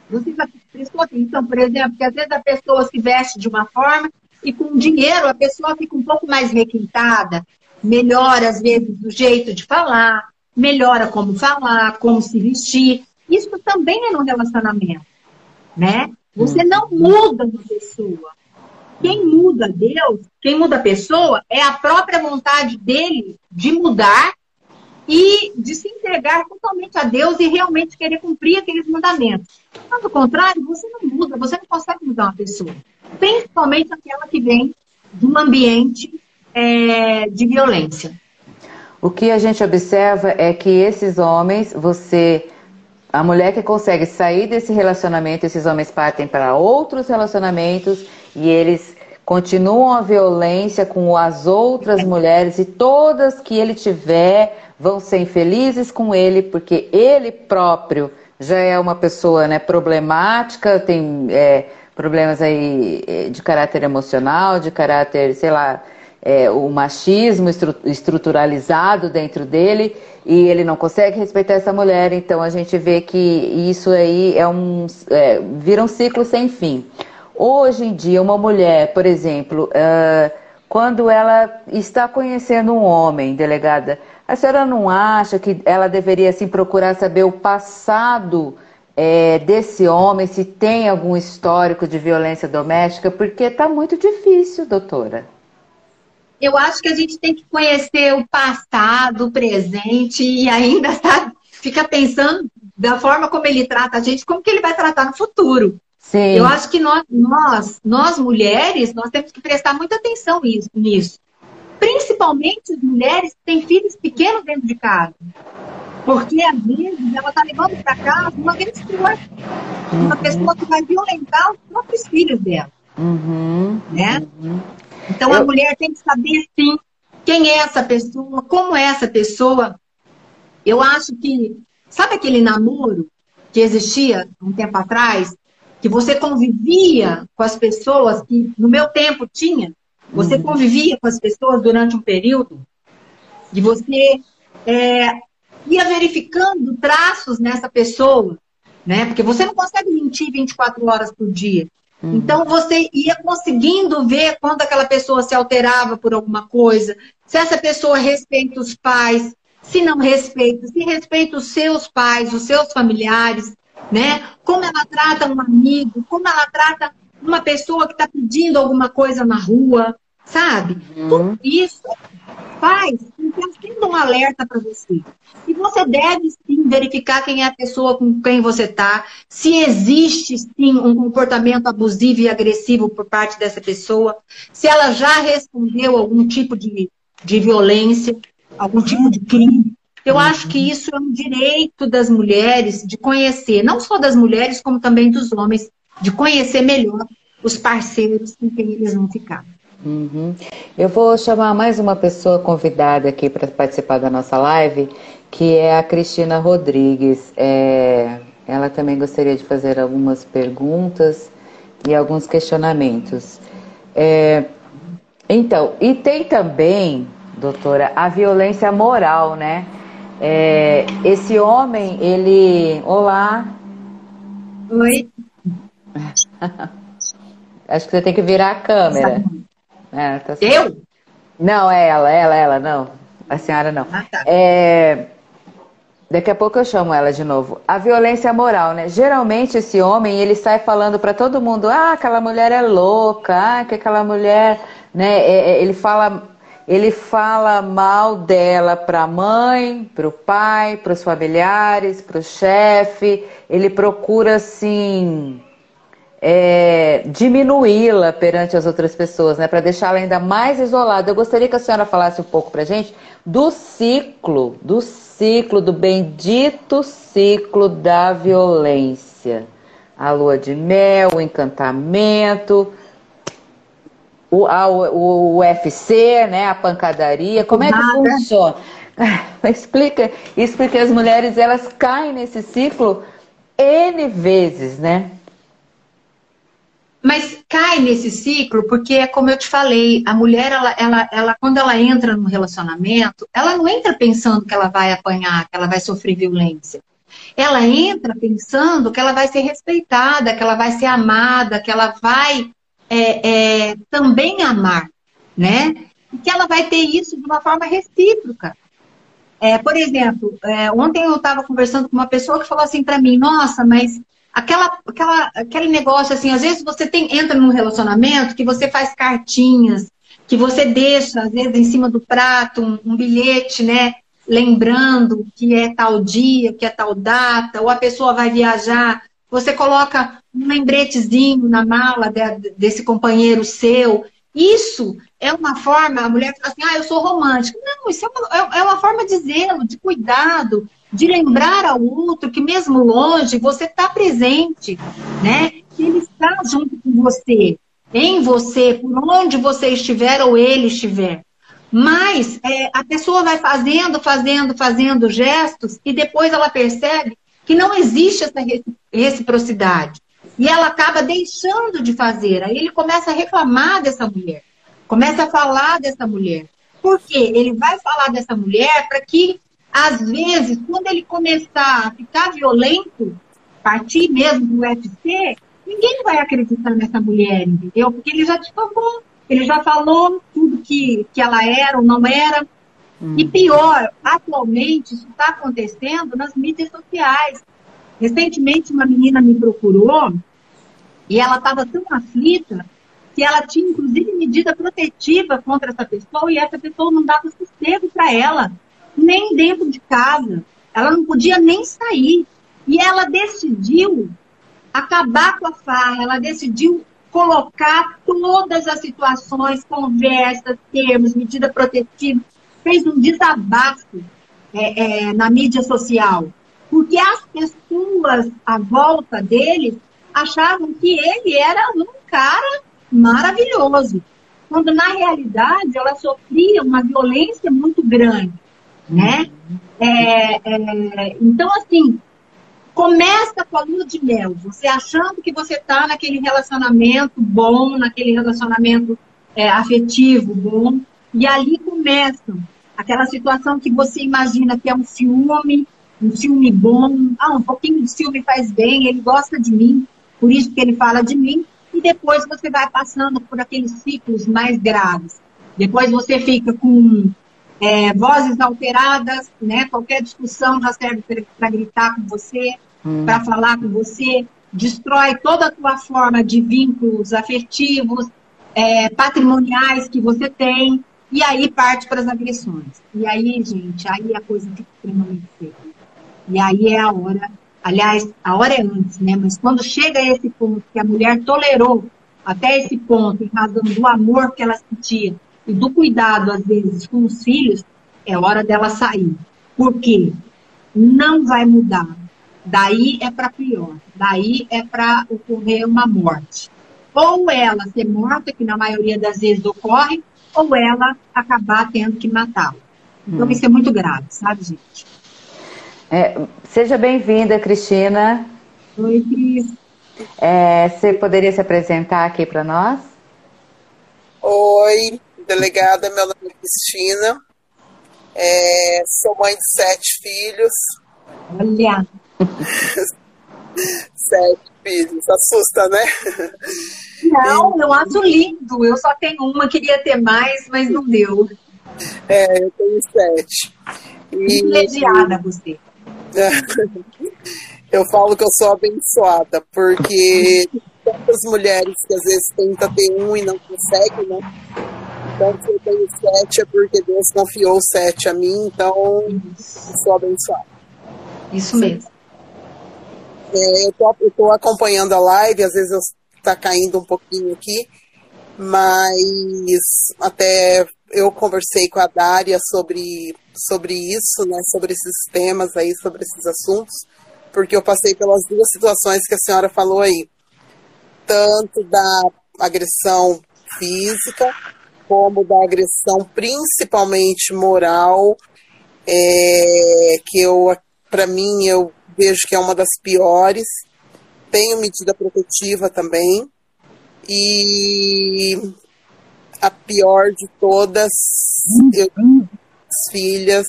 você já prestou atenção, por exemplo, que às vezes a pessoa se veste de uma forma e com dinheiro a pessoa fica um pouco mais requintada, melhora, às vezes, o jeito de falar, melhora como falar, como se vestir. Isso também é no relacionamento, né? Você hum. não muda uma pessoa. Quem muda Deus, quem muda a pessoa, é a própria vontade dele de mudar e de se entregar totalmente a Deus e realmente querer cumprir aqueles mandamentos. Caso contrário, você não muda, você não consegue mudar uma pessoa. Principalmente aquela que vem de um ambiente é, de violência. O que a gente observa é que esses homens, você, a mulher que consegue sair desse relacionamento, esses homens partem para outros relacionamentos e eles continuam a violência com as outras mulheres e todas que ele tiver vão ser infelizes com ele porque ele próprio já é uma pessoa né, problemática, tem é, problemas aí é, de caráter emocional, de caráter, sei lá, é, o machismo estruturalizado dentro dele e ele não consegue respeitar essa mulher, então a gente vê que isso aí é um é, vira um ciclo sem fim. Hoje em dia, uma mulher, por exemplo, uh, quando ela está conhecendo um homem, delegada, a senhora não acha que ela deveria assim, procurar saber o passado é, desse homem, se tem algum histórico de violência doméstica? Porque está muito difícil, doutora eu acho que a gente tem que conhecer o passado, o presente e ainda tá, fica pensando da forma como ele trata a gente, como que ele vai tratar no futuro. Sim. Eu acho que nós, nós, nós mulheres, nós temos que prestar muita atenção nisso. Principalmente as mulheres que têm filhos pequenos dentro de casa. Porque, às vezes, ela está levando para casa uma agressora. Uma pessoa que vai violentar os próprios filhos dela. Uhum. Né? Uhum. Então, Eu... a mulher tem que saber, sim, quem é essa pessoa, como é essa pessoa. Eu acho que, sabe aquele namoro que existia um tempo atrás? Que você convivia com as pessoas que no meu tempo tinha. Você uhum. convivia com as pessoas durante um período e você é, ia verificando traços nessa pessoa, né? Porque você não consegue mentir 24 horas por dia. Uhum. Então você ia conseguindo ver quando aquela pessoa se alterava por alguma coisa, se essa pessoa respeita os pais, se não respeita, se respeita os seus pais, os seus familiares, né? Como ela trata um amigo, como ela trata uma pessoa que está pedindo alguma coisa na rua, sabe? Uhum. Tudo isso faz com que acenda um alerta para você. E você deve sim verificar quem é a pessoa com quem você está, se existe sim um comportamento abusivo e agressivo por parte dessa pessoa, se ela já respondeu algum tipo de, de violência, algum tipo de crime. Eu acho que isso é um direito das mulheres de conhecer, não só das mulheres, como também dos homens, de conhecer melhor os parceiros com quem eles vão ficar. Uhum. Eu vou chamar mais uma pessoa convidada aqui para participar da nossa live, que é a Cristina Rodrigues. É, ela também gostaria de fazer algumas perguntas e alguns questionamentos. É, então, e tem também, doutora, a violência moral, né? É, esse homem, ele. Olá. Oi. Acho que você tem que virar a câmera. É, tá Eu? Não, é ela, ela, ela, não. A senhora não. Ah, tá. É... Daqui a pouco eu chamo ela de novo. A violência moral, né? Geralmente esse homem, ele sai falando para todo mundo, ah, aquela mulher é louca, ah, que aquela mulher, né? É, é ele fala, ele fala mal dela para a mãe, para o pai, para os familiares, para o chefe. Ele procura assim é, diminuí-la perante as outras pessoas, né, para deixá-la ainda mais isolada. Eu gostaria que a senhora falasse um pouco para gente do ciclo, do ciclo, do bendito ciclo da violência. A lua de mel, o encantamento, o, a, o, o UFC, né, a pancadaria, como é que funciona? explica, explica as mulheres, elas caem nesse ciclo N vezes, né? Mas cai nesse ciclo porque é como eu te falei, a mulher, ela, ela, ela, quando ela entra no relacionamento, ela não entra pensando que ela vai apanhar, que ela vai sofrer violência. Ela entra pensando que ela vai ser respeitada, que ela vai ser amada, que ela vai é, é, também amar, né? E que ela vai ter isso de uma forma recíproca. É, por exemplo, é, ontem eu estava conversando com uma pessoa que falou assim para mim: Nossa, mas aquela, aquela, aquele negócio assim, às vezes você tem, entra num relacionamento que você faz cartinhas, que você deixa, às vezes, em cima do prato, um, um bilhete, né? Lembrando que é tal dia, que é tal data, ou a pessoa vai viajar, você coloca um lembretezinho na mala de, desse companheiro seu. Isso é uma forma, a mulher fala assim, ah, eu sou romântica. Não, isso é uma, é, é uma forma de zelo, de cuidado, de lembrar ao outro que mesmo longe você está presente, né? Que ele está junto com você, em você, por onde você estiver ou ele estiver. Mas é, a pessoa vai fazendo, fazendo, fazendo gestos e depois ela percebe que não existe essa reciprocidade. E ela acaba deixando de fazer. Aí ele começa a reclamar dessa mulher, começa a falar dessa mulher. Por quê? Ele vai falar dessa mulher para que às vezes, quando ele começar a ficar violento, partir mesmo do UFC, ninguém vai acreditar nessa mulher, entendeu? Porque ele já te falou, ele já falou tudo que, que ela era ou não era. Hum. E pior, atualmente, isso está acontecendo nas mídias sociais. Recentemente, uma menina me procurou e ela estava tão aflita que ela tinha, inclusive, medida protetiva contra essa pessoa e essa pessoa não dava sossego para ela nem dentro de casa. Ela não podia nem sair. E ela decidiu acabar com a farra, ela decidiu colocar todas as situações, conversas, termos, medida protetiva, fez um desabafo é, é, na mídia social, porque as pessoas à volta dele achavam que ele era um cara maravilhoso, quando na realidade ela sofria uma violência muito grande, né? É, é, então, assim, começa com a lua de mel, você achando que você está naquele relacionamento bom, naquele relacionamento é, afetivo bom, e ali começa aquela situação que você imagina que é um ciúme, um ciúme bom, ah, um pouquinho de ciúme faz bem, ele gosta de mim, por isso que ele fala de mim, e depois você vai passando por aqueles ciclos mais graves. Depois você fica com é, vozes alteradas, né? Qualquer discussão já serve para gritar com você, hum. para falar com você, destrói toda a tua forma de vínculos afetivos, é, patrimoniais que você tem, e aí parte para as agressões. E aí, gente, aí a coisa fica extremamente feia. E aí é a hora, aliás, a hora é antes, né? Mas quando chega a esse ponto que a mulher tolerou até esse ponto, em razão do amor que ela sentia e do cuidado, às vezes, com os filhos, é hora dela sair. Por quê? Não vai mudar. Daí é para pior. Daí é para ocorrer uma morte. Ou ela ser morta, que na maioria das vezes ocorre, ou ela acabar tendo que matá-la. Então, hum. isso é muito grave, sabe, gente? É, seja bem-vinda, Cristina. Oi, Cris. É, você poderia se apresentar aqui para nós? Oi, delegada, meu nome é Cristina. É, sou mãe de sete filhos. Olha! sete filhos, assusta, né? Não, eu acho lindo. Eu só tenho uma, queria ter mais, mas não deu. É, eu tenho sete. Privilegiada você. Eu falo que eu sou abençoada, porque tantas mulheres que às vezes tentam ter um e não conseguem, né? Então, se eu tenho sete é porque Deus confiou sete a mim, então sou abençoada. Isso mesmo. É, eu, tô, eu tô acompanhando a live, às vezes está caindo um pouquinho aqui, mas até eu conversei com a Dária sobre, sobre isso, né, sobre esses temas aí, sobre esses assuntos, porque eu passei pelas duas situações que a senhora falou aí, tanto da agressão física, como da agressão principalmente moral, é, que eu, para mim, eu vejo que é uma das piores. Tenho medida protetiva também. E a pior de todas, eu filhas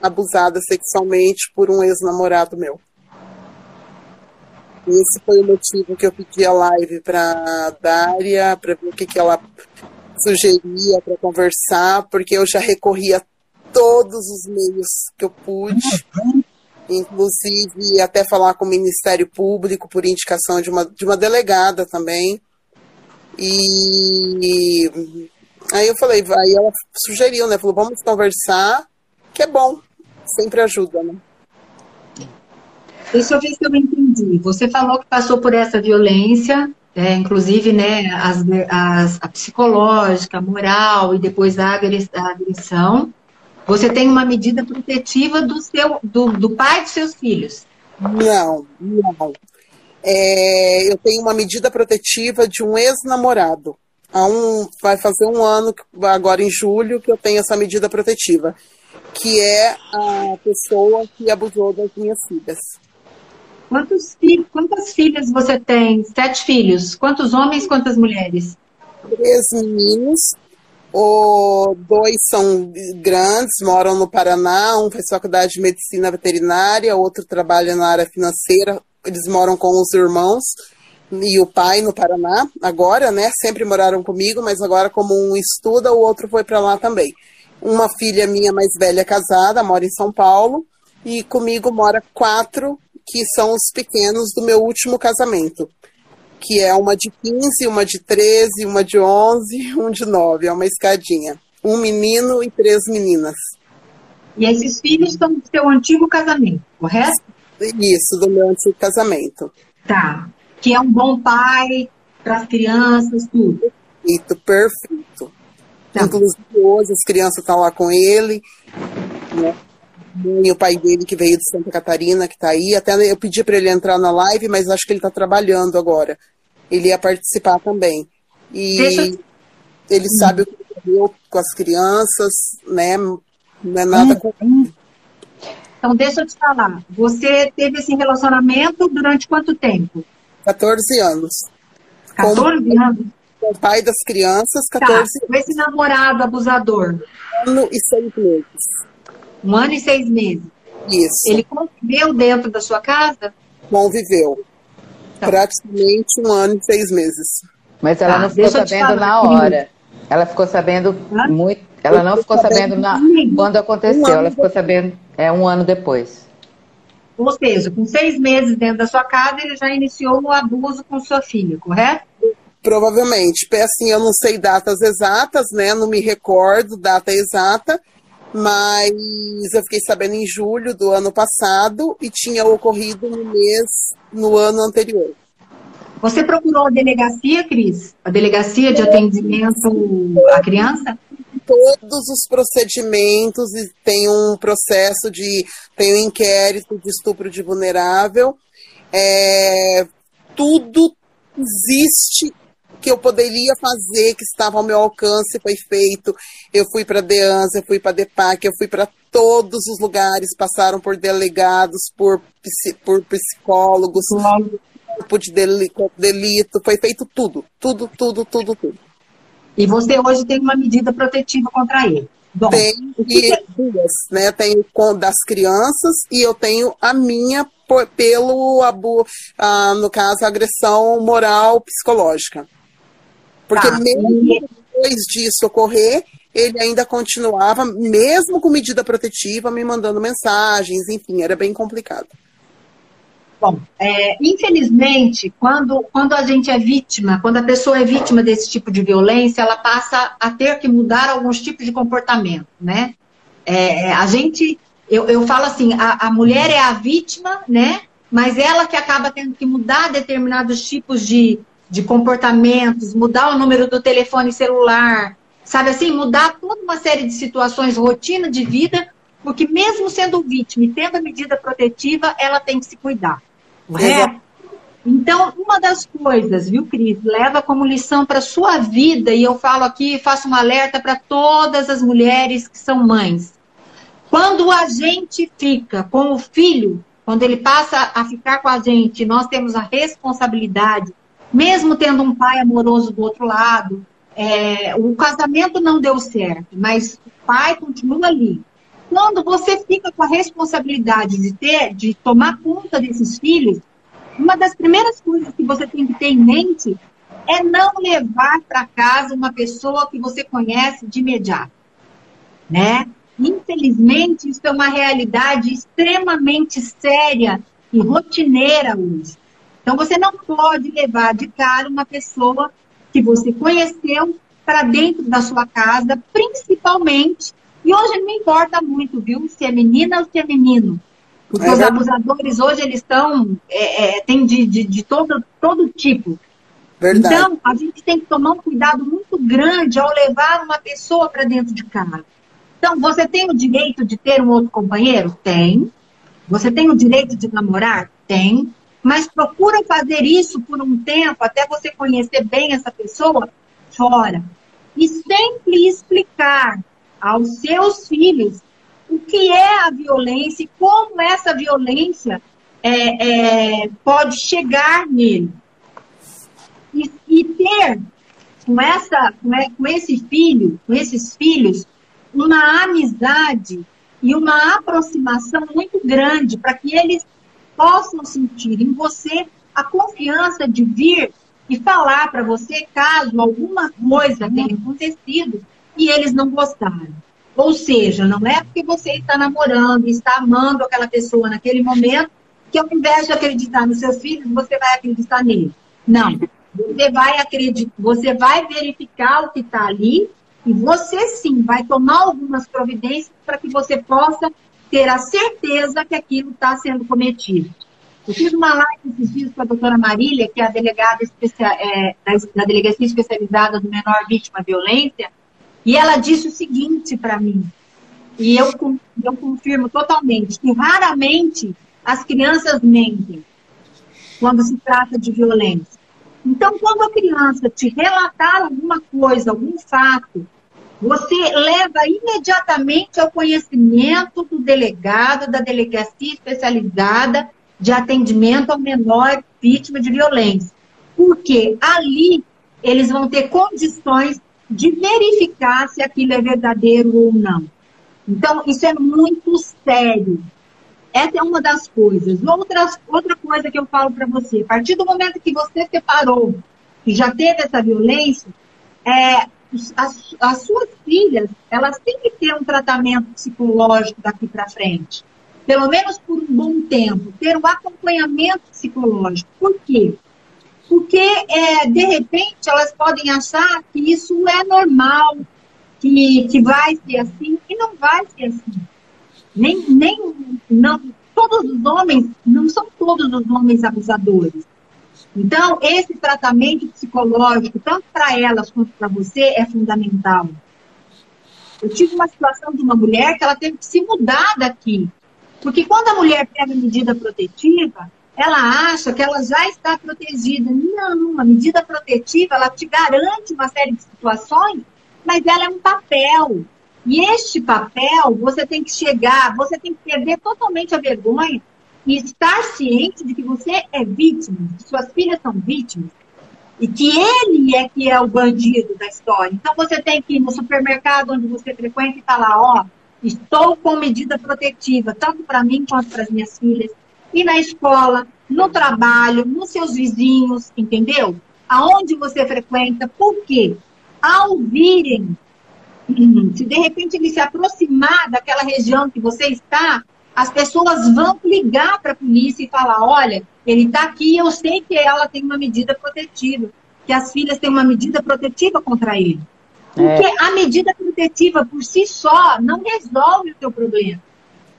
abusadas sexualmente por um ex-namorado meu. Esse foi o motivo que eu pedi a live para Dária, para ver o que, que ela sugeria para conversar, porque eu já recorri a todos os meios que eu pude, inclusive até falar com o Ministério Público por indicação de uma, de uma delegada também. E aí eu falei, aí ela sugeriu, né? Falou, vamos conversar, que é bom, sempre ajuda, né? Deixa eu ver se eu entendi. Você falou que passou por essa violência, é, inclusive né, as, as, a psicológica, a moral e depois a agressão. Você tem uma medida protetiva do, seu, do, do pai dos seus filhos? Não, não. É, eu tenho uma medida protetiva de um ex-namorado. Um, vai fazer um ano, agora em julho, que eu tenho essa medida protetiva, que é a pessoa que abusou das minhas filhas. Quantos filhos, quantas filhas você tem? Sete filhos. Quantos homens, quantas mulheres? Três meninos. O, dois são grandes, moram no Paraná. Um faz faculdade de medicina veterinária, outro trabalha na área financeira. Eles moram com os irmãos e o pai no Paraná. Agora, né? Sempre moraram comigo, mas agora, como um estuda, o outro foi para lá também. Uma filha minha mais velha casada, mora em São Paulo. E comigo mora quatro que são os pequenos do meu último casamento, que é uma de 15, uma de 13, uma de 11, um de 9, é uma escadinha. Um menino e três meninas. E esses filhos são do seu antigo casamento, correto? Isso, do meu antigo casamento. Tá. que é um bom pai para as crianças, tudo. Perfeito, perfeito. Tá. Inclusive hoje as crianças estão lá com ele, né? E o pai dele que veio de Santa Catarina, que está aí. Até eu pedi para ele entrar na live, mas acho que ele está trabalhando agora. Ele ia participar também. E Deixa... ele sabe o que aconteceu com as crianças, né? Não é nada hum. com Então, deixa eu te falar. Você teve esse relacionamento durante quanto tempo? 14 anos. 14 com, anos? Com o pai das crianças, 14 tá. anos. Esse namorado abusador? Um ano e seis meses. Um ano e seis meses. Isso. Ele conviveu dentro da sua casa? Conviveu. Tá. Praticamente um ano e seis meses. Mas ela tá, não ficou sabendo na hora. Ela ficou sabendo Hã? muito. Ela não ficou sabendo na, quando aconteceu. Um ela ficou sabendo é um ano depois. Ou seja, com seis meses dentro da sua casa, ele já iniciou o abuso com sua filha, correto? Provavelmente. Assim, eu não sei datas exatas, né? Não me recordo data exata, mas eu fiquei sabendo em julho do ano passado e tinha ocorrido no mês, no ano anterior. Você procurou a delegacia, Cris? A delegacia de atendimento à criança? Todos os procedimentos e tem um processo de tem um inquérito de estupro de vulnerável. É, tudo existe que eu poderia fazer, que estava ao meu alcance, foi feito. Eu fui para a DEANS, eu fui para a DEPAC, eu fui para todos os lugares, passaram por delegados, por, por psicólogos, grupo de delito, foi feito tudo, tudo, tudo, tudo, tudo. E você hoje tem uma medida protetiva contra ele? Bom, tenho duas, né? Tenho com das crianças e eu tenho a minha por, pelo abu, ah, no caso, agressão moral psicológica. Porque tá. mesmo depois disso ocorrer, ele ainda continuava, mesmo com medida protetiva, me mandando mensagens, enfim, era bem complicado. Bom, é, infelizmente, quando, quando a gente é vítima, quando a pessoa é vítima desse tipo de violência, ela passa a ter que mudar alguns tipos de comportamento, né? É, a gente, eu, eu falo assim, a, a mulher é a vítima, né? Mas ela que acaba tendo que mudar determinados tipos de, de comportamentos, mudar o número do telefone celular, sabe assim, mudar toda uma série de situações, rotina de vida, porque mesmo sendo vítima e tendo a medida protetiva, ela tem que se cuidar. Correto? Então, uma das coisas, viu, Cris, leva como lição para sua vida, e eu falo aqui, faço um alerta para todas as mulheres que são mães. Quando a gente fica com o filho, quando ele passa a ficar com a gente, nós temos a responsabilidade mesmo tendo um pai amoroso do outro lado, é, o casamento não deu certo, mas o pai continua ali. Quando você fica com a responsabilidade de ter, de tomar conta desses filhos, uma das primeiras coisas que você tem que ter em mente é não levar para casa uma pessoa que você conhece de imediato, né? Infelizmente, isso é uma realidade extremamente séria e rotineira hoje. Então, você não pode levar de cara uma pessoa que você conheceu para dentro da sua casa, principalmente. E hoje não importa muito, viu? Se é menina ou se é menino. Porque é os abusadores hoje eles estão. É, é, tem de, de, de, todo, todo tipo. Verdade. Então, a gente tem que tomar um cuidado muito grande ao levar uma pessoa para dentro de casa. Então, você tem o direito de ter um outro companheiro? Tem. Você tem o direito de namorar? Tem mas procura fazer isso por um tempo, até você conhecer bem essa pessoa, fora. E sempre explicar aos seus filhos o que é a violência e como essa violência é, é, pode chegar nele. E, e ter com, essa, com esse filho, com esses filhos, uma amizade e uma aproximação muito grande para que eles possam sentir em você a confiança de vir e falar para você caso alguma coisa tenha acontecido e eles não gostaram. Ou seja, não é porque você está namorando, está amando aquela pessoa naquele momento, que ao invés de acreditar nos seus filhos, você vai acreditar nele. Não. Você vai acreditar, você vai verificar o que está ali e você sim vai tomar algumas providências para que você possa ter a certeza que aquilo está sendo cometido. Eu fiz uma live esses dias com a doutora Marília, que é a delegada especial, é, da, da Delegacia Especializada do Menor Vítima de Violência, e ela disse o seguinte para mim, e eu, eu confirmo totalmente, que raramente as crianças mentem quando se trata de violência. Então, quando a criança te relatar alguma coisa, algum fato, você leva imediatamente ao conhecimento do delegado, da delegacia especializada de atendimento ao menor vítima de violência. Porque ali eles vão ter condições de verificar se aquilo é verdadeiro ou não. Então, isso é muito sério. Essa é uma das coisas. Outra, outra coisa que eu falo para você, a partir do momento que você separou, que já teve essa violência, é, as, as suas filhas, elas têm que ter um tratamento psicológico daqui para frente. Pelo menos por um bom tempo, ter um acompanhamento psicológico. Por quê? Porque, é, de repente, elas podem achar que isso é normal, que, que vai ser assim, e não vai ser assim nem, nem não, todos os homens, não são todos os homens abusadores. Então, esse tratamento psicológico, tanto para elas quanto para você, é fundamental. Eu tive uma situação de uma mulher que ela teve que se mudar daqui. Porque quando a mulher pega medida protetiva, ela acha que ela já está protegida. Não, a medida protetiva, ela te garante uma série de situações, mas ela é um papel. E este papel, você tem que chegar, você tem que perder totalmente a vergonha e estar ciente de que você é vítima, que suas filhas são vítimas, e que ele é que é o bandido da história. Então você tem que ir no supermercado onde você frequenta e falar, ó, estou com medida protetiva, tanto para mim quanto para as minhas filhas, e na escola, no trabalho, nos seus vizinhos, entendeu? Aonde você frequenta, por quê? Ao virem. Se de repente ele se aproximar daquela região que você está, as pessoas vão ligar para a polícia e falar: olha, ele está aqui, eu sei que ela tem uma medida protetiva, que as filhas têm uma medida protetiva contra ele. Porque é. a medida protetiva por si só não resolve o seu problema.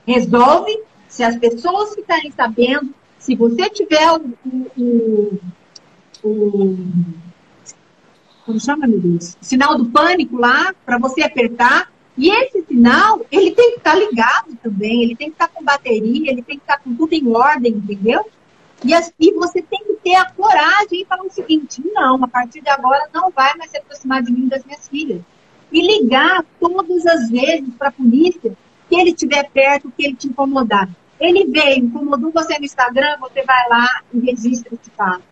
Resolve se as pessoas ficarem sabendo, se você tiver o, o, o como chama, meu Deus? Sinal do pânico lá, para você apertar. E esse sinal, ele tem que estar tá ligado também, ele tem que estar tá com bateria, ele tem que estar tá com tudo em ordem, entendeu? E, as, e você tem que ter a coragem e falar o seguinte: não, a partir de agora não vai mais se aproximar de mim das minhas filhas. E ligar todas as vezes para a polícia que ele estiver perto, que ele te incomodar. Ele veio, incomodou você no Instagram, você vai lá e registra esse fato.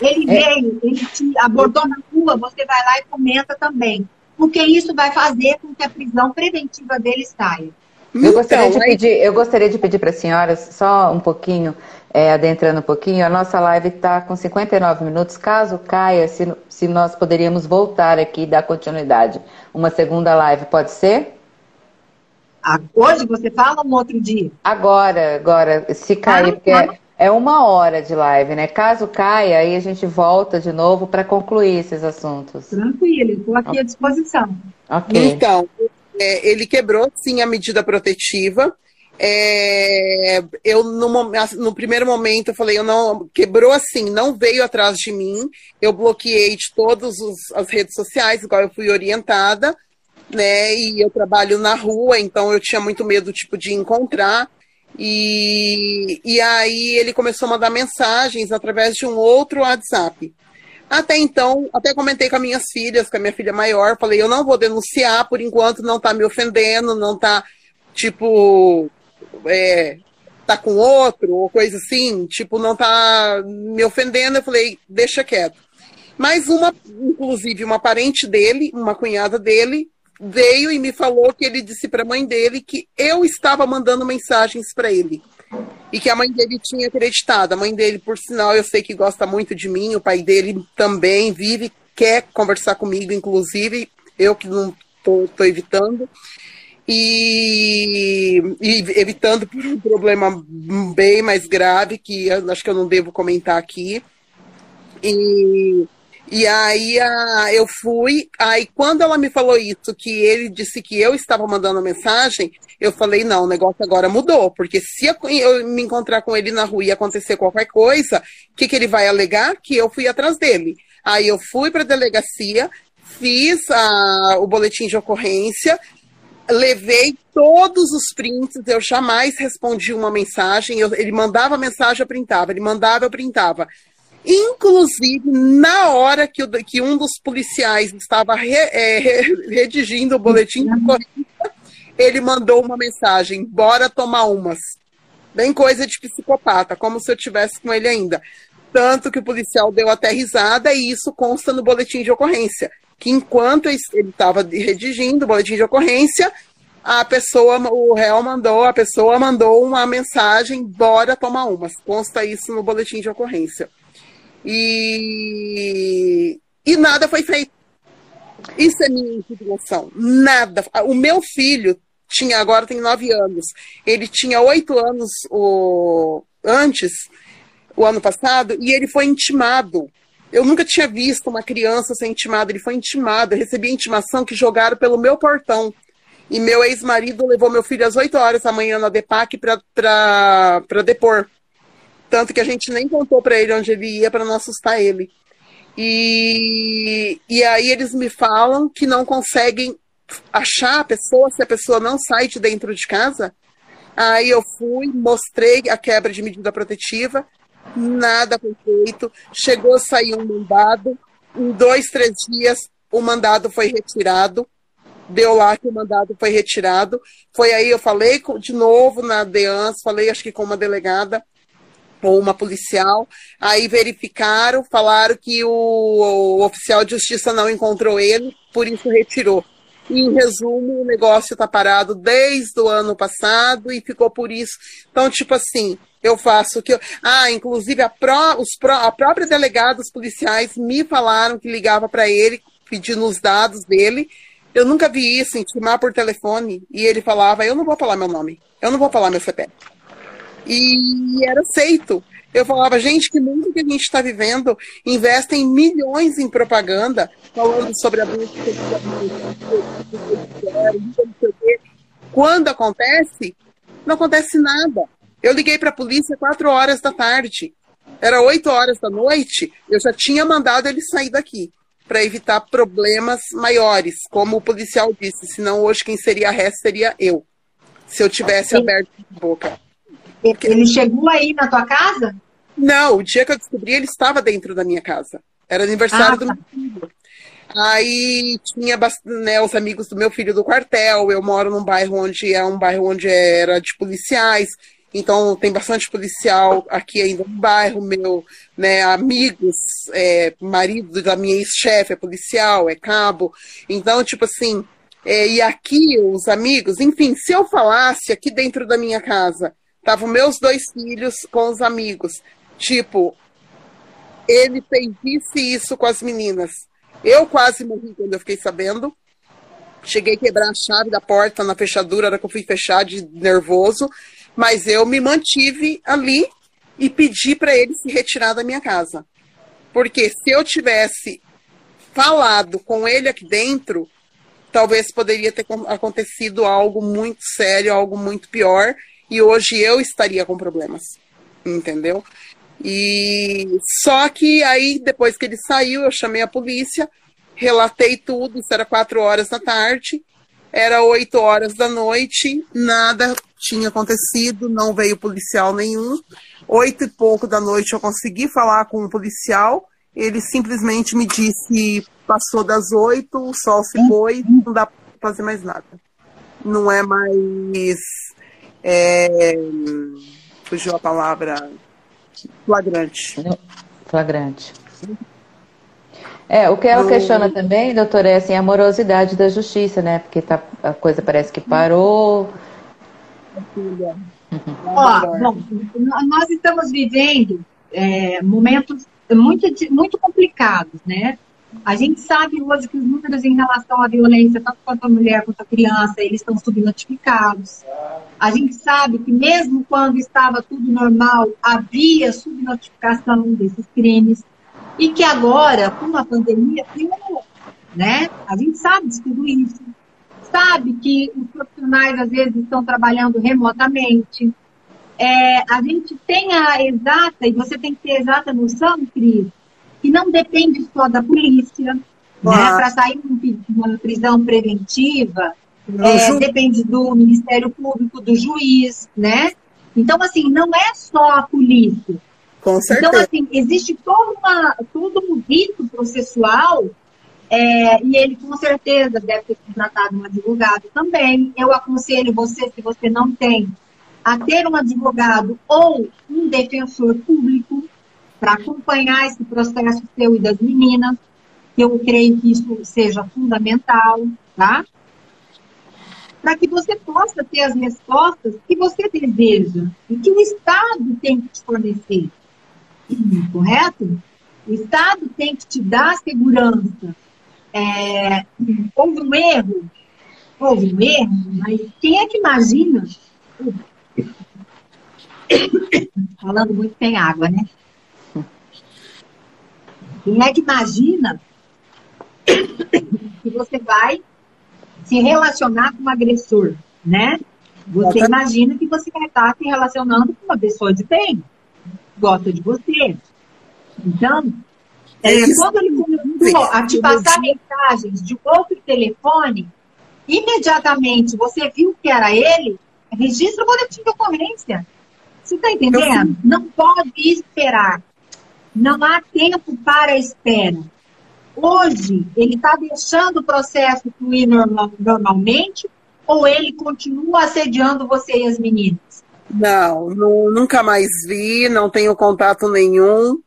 Ele é. veio, ele te abordou na rua, você vai lá e comenta também. Porque isso vai fazer com que a prisão preventiva dele saia. Eu gostaria, então, de pedir, eu gostaria de pedir para a senhora só um pouquinho, é, adentrando um pouquinho, a nossa live está com 59 minutos. Caso caia, se, se nós poderíamos voltar aqui e dar continuidade. Uma segunda live, pode ser? Hoje você fala ou no outro dia? Agora, agora, se cair, ah, porque. É uma hora de live, né? Caso caia, aí a gente volta de novo para concluir esses assuntos. Tranquilo, estou aqui okay. à disposição. Okay. Então, é, ele quebrou sim a medida protetiva. É, eu no, no, primeiro momento eu falei, eu não quebrou assim, não veio atrás de mim. Eu bloqueei de todas as redes sociais, igual eu fui orientada, né? E eu trabalho na rua, então eu tinha muito medo tipo de encontrar. E, e aí ele começou a mandar mensagens através de um outro WhatsApp. Até então, até comentei com as minhas filhas, com a minha filha maior, falei, eu não vou denunciar, por enquanto não tá me ofendendo, não tá, tipo, é, tá com outro, ou coisa assim, tipo, não tá me ofendendo, eu falei, deixa quieto. Mas uma, inclusive, uma parente dele, uma cunhada dele, veio e me falou que ele disse para a mãe dele que eu estava mandando mensagens para ele. E que a mãe dele tinha acreditado. A mãe dele, por sinal, eu sei que gosta muito de mim, o pai dele também vive, quer conversar comigo, inclusive, eu que não estou evitando. E, e, evitando por um problema bem mais grave, que acho que eu não devo comentar aqui. E E aí a, eu fui, aí quando ela me falou isso, que ele disse que eu estava mandando mensagem, eu falei, não, o negócio agora mudou, porque se eu, eu me encontrar com ele na rua e acontecer qualquer coisa, o que, que ele vai alegar? Que eu fui atrás dele. Aí eu fui para a delegacia, fiz a, o boletim de ocorrência, levei todos os prints, eu jamais respondi uma mensagem, eu, ele mandava mensagem, eu printava, ele mandava, eu printava. Inclusive, na hora que, o, que um dos policiais estava re, é, redigindo o boletim de ocorrência, ele mandou uma mensagem: bora tomar umas. Bem coisa de psicopata, como se eu tivesse com ele ainda. Tanto que o policial deu até risada e isso consta no boletim de ocorrência. Que enquanto ele estava redigindo o boletim de ocorrência, a pessoa, o réu mandou, a pessoa mandou uma mensagem, bora tomar umas. Consta isso no boletim de ocorrência. E, e nada foi feito. Isso é minha indignação. Nada. O meu filho tinha, agora tem nove anos. Ele tinha oito anos o, antes, o ano passado, e ele foi intimado. Eu nunca tinha visto uma criança ser intimada. Ele foi intimado. Eu recebi a intimação que jogaram pelo meu portão. E meu ex-marido levou meu filho às 8 horas da manhã na DEPAC para depor. Tanto que a gente nem contou para ele onde ele ia para não assustar ele. E, e aí eles me falam que não conseguem achar a pessoa se a pessoa não sai de dentro de casa. Aí eu fui, mostrei a quebra de medida protetiva, nada foi feito. Chegou a sair um mandado. Em dois, três dias, o mandado foi retirado. Deu lá que o mandado foi retirado. Foi aí eu falei de novo na DEANS, falei acho que com uma delegada ou uma policial. Aí verificaram, falaram que o, o, oficial de justiça não encontrou ele, por isso retirou. Em resumo, o negócio está parado desde o ano passado e ficou por isso. Então, tipo assim, eu faço o que. Eu... Ah, inclusive a, pró, os pró, a própria delegada, os policiais me falaram que ligava para ele pedindo os dados dele. Eu nunca vi isso, intimar por telefone. E ele falava: Eu não vou falar meu nome, eu não vou falar meu CPF e era aceito. Eu falava, gente, que mundo que a gente está vivendo, investem milhões em propaganda, falando sobre a Quando acontece, não acontece nada. Eu liguei para a polícia quatro horas da tarde. Era oito horas da noite, eu já tinha mandado ele sair daqui para evitar problemas maiores, como o policial disse, senão hoje quem seria a ré seria eu, se eu tivesse aberto a boca. Ele chegou aí na tua casa? Não, o dia que eu descobri, ele estava dentro da minha casa. Era aniversário ah, do tá. meu filho. Aí tinha né, os amigos do meu filho do quartel. Eu moro num bairro onde é um bairro onde era de policiais. Então tem bastante policial aqui ainda no bairro, meu, né, amigos, é, marido da minha ex-chefe é policial, é cabo. Então, tipo assim, é, e aqui os amigos, enfim, se eu falasse aqui dentro da minha casa Estavam meus dois filhos com os amigos. Tipo, ele fez isso isso com as meninas. Eu quase morri quando eu fiquei sabendo. Cheguei a quebrar a chave da porta na fechadura, era que eu fui fechar de nervoso. Mas eu me mantive ali e pedi para ele se retirar da minha casa. Porque se eu tivesse falado com ele aqui dentro, talvez poderia ter acontecido algo muito sério, algo muito pior e hoje eu estaria com problemas, entendeu? E só que aí, depois que ele saiu, eu chamei a polícia, relatei tudo, isso era quatro horas da tarde, era oito horas da noite, nada tinha acontecido, não veio policial nenhum. Oito e pouco da noite eu consegui falar com um policial, ele simplesmente me disse, passou das oito, o sol se foi, não dá para fazer mais nada. Não é mais é, fugiu a palavra flagrante. Flagrante. É, o que ela questiona também, doutora, é assim, a morosidade da justiça, né? Porque tá, a coisa parece que parou. Ó, bom, nós estamos vivendo é, momentos muito, muito complicados, né? A gente sabe hoje que os números em relação à violência, tanto quanto a mulher quanto a criança, eles estão subnotificados. A gente sabe que mesmo quando estava tudo normal, havia subnotificação desses crimes. e que agora, com a pandemia, piorou, né? A gente sabe de tudo isso. Sabe que os profissionais, às vezes, estão trabalhando remotamente. É, a gente tem a exata, e você tem que ter exata noção, Cris, que não depende só da polícia, né? Para sair de uma prisão preventiva, é, depende do Ministério Público, do juiz, né? Então, assim, não é só a polícia. Com certeza. Então, assim, existe todo, uma, todo um rito processual é, e ele com certeza deve ter contratado um advogado também. Eu aconselho você, se você não tem, a ter um advogado ou um defensor público para acompanhar esse processo seu e das meninas. Eu creio que isso seja fundamental, tá? Para que você possa ter as respostas que você deseja e que o Estado tem que te fornecer correto? O Estado tem que te dar segurança. É, houve um erro, houve um erro, mas quem é que imagina? Falando muito tem água, né? Quem é que imagina que você vai se relacionar com um agressor, né? Você imagina que você vai estar se relacionando com uma pessoa de bem gosta de você. Então, é, quando ele começou a te passar mensagens de outro telefone, imediatamente você viu que era ele, registra o boletim de ocorrência. Você está entendendo? Não pode esperar. Não há tempo para a espera. Hoje, ele está deixando o processo fluir normal, normalmente ou ele continua assediando você e as meninas? Não, nunca mais vi, não tenho contato nenhum.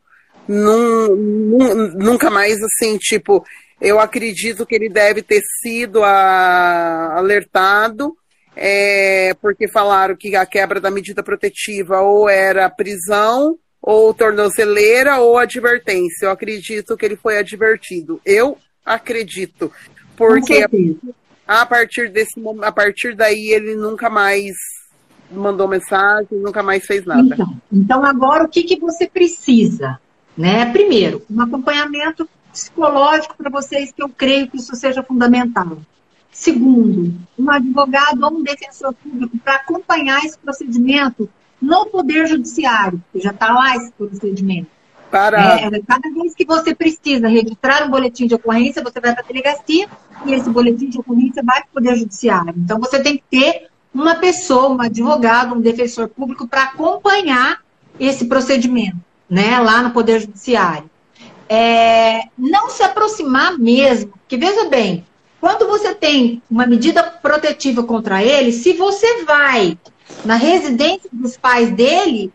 Num, nunca mais, assim, tipo, eu acredito que ele deve ter sido a, alertado, é, porque falaram que a quebra da medida protetiva ou era prisão, ou tornozeleira, ou advertência. Eu acredito que ele foi advertido. Eu acredito. Porque a partir desse a partir daí ele nunca mais mandou mensagem, nunca mais fez nada. Então, então agora o que, que você precisa? Né? Primeiro, um acompanhamento psicológico para vocês, que eu creio que isso seja fundamental. Segundo, um advogado ou um defensor público para acompanhar esse procedimento no Poder Judiciário, que já está lá esse procedimento. Para... É, cada vez que você precisa registrar um boletim de ocorrência, você vai para a delegacia e esse boletim de ocorrência vai para o Poder Judiciário. Então, você tem que ter uma pessoa, um advogado, um defensor público para acompanhar esse procedimento, né, lá no Poder Judiciário. É, não se aproximar mesmo, porque veja bem, quando você tem uma medida protetiva contra ele, se você vai na residência dos pais dele,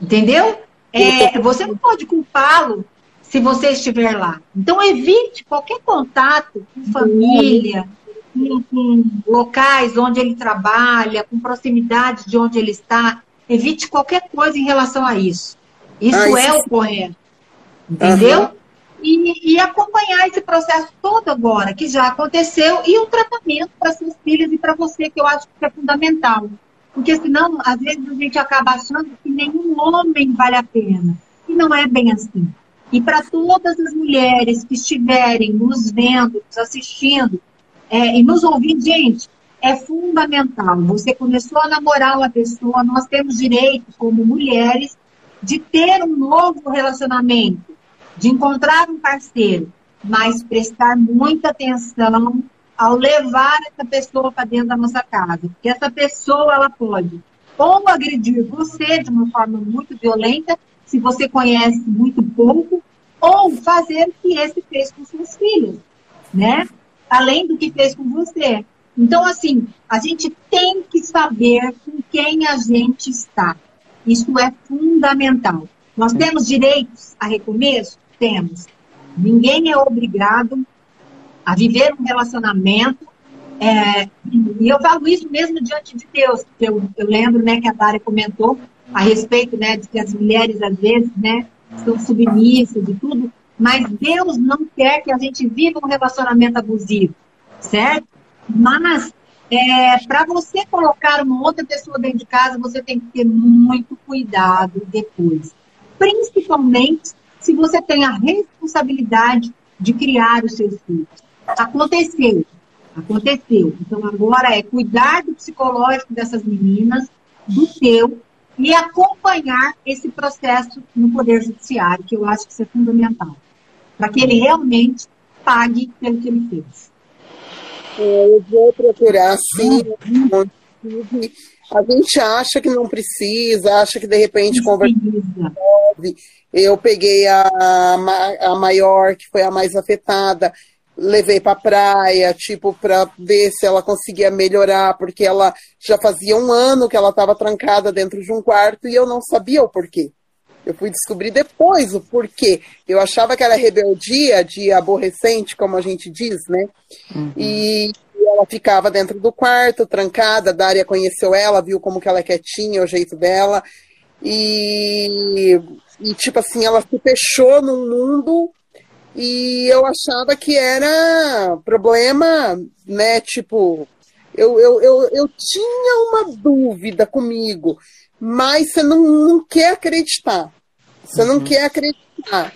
entendeu? É, você não pode culpá-lo se você estiver lá. Então evite qualquer contato com família, com, com locais onde ele trabalha, com proximidade de onde ele está. Evite qualquer coisa em relação a isso. Isso, ah, isso é o correto. Entendeu? Uhum. E, e, acompanhar esse processo todo agora, que já aconteceu, e o tratamento para seus filhos e para você, que eu acho que é fundamental. Porque senão, às vezes, a gente acaba achando que nenhum homem vale a pena. E não é bem assim. E para todas as mulheres que estiverem nos vendo, nos assistindo, é, e nos ouvir, gente, é fundamental. Você começou a namorar uma pessoa, nós temos direito, como mulheres, de ter um novo relacionamento, de encontrar um parceiro, mas prestar muita atenção ao levar essa pessoa para dentro da nossa casa. Porque essa pessoa, ela pode ou agredir você de uma forma muito violenta, se você conhece muito pouco, ou fazer o que esse fez com seus filhos, né? além do que fez com você. Então, assim, a gente tem que saber com quem a gente está. Isso é fundamental. Nós temos direitos a recomeço? Temos. Ninguém é obrigado a viver um relacionamento. É, e eu falo isso mesmo diante de Deus. Eu, eu lembro né, que a Dária comentou a respeito né, de que as mulheres, às vezes, né, são submissas e tudo mas Deus não quer que a gente viva um relacionamento abusivo, certo? Mas é, para você colocar uma outra pessoa dentro de casa, você tem que ter muito cuidado depois. Principalmente se você tem a responsabilidade de criar os seus filhos. Aconteceu, aconteceu. Então agora é cuidar do psicológico dessas meninas, do teu, e acompanhar esse processo no Poder Judiciário, que eu acho que isso é fundamental, para que ele realmente pague pelo que ele fez. É, eu vou procurar, sim. A gente acha que não precisa, acha que de repente conversa. Eu peguei a, a maior, que foi a mais afetada, levei para praia, tipo, para ver se ela conseguia melhorar, porque ela já fazia um ano que ela estava trancada dentro de um quarto e eu não sabia o porquê. Eu fui descobrir depois o porquê. Eu achava que era rebeldia de aborrecente, como a gente diz, né? Uhum. E ela ficava dentro do quarto, trancada. A Dária conheceu ela, viu como que ela é quietinha, o jeito dela. E, e tipo assim, ela se fechou num mundo e eu achava que era problema, né? Tipo, eu, eu, eu, eu tinha uma dúvida comigo, mas você não, não quer acreditar. Você não uhum. quer acreditar.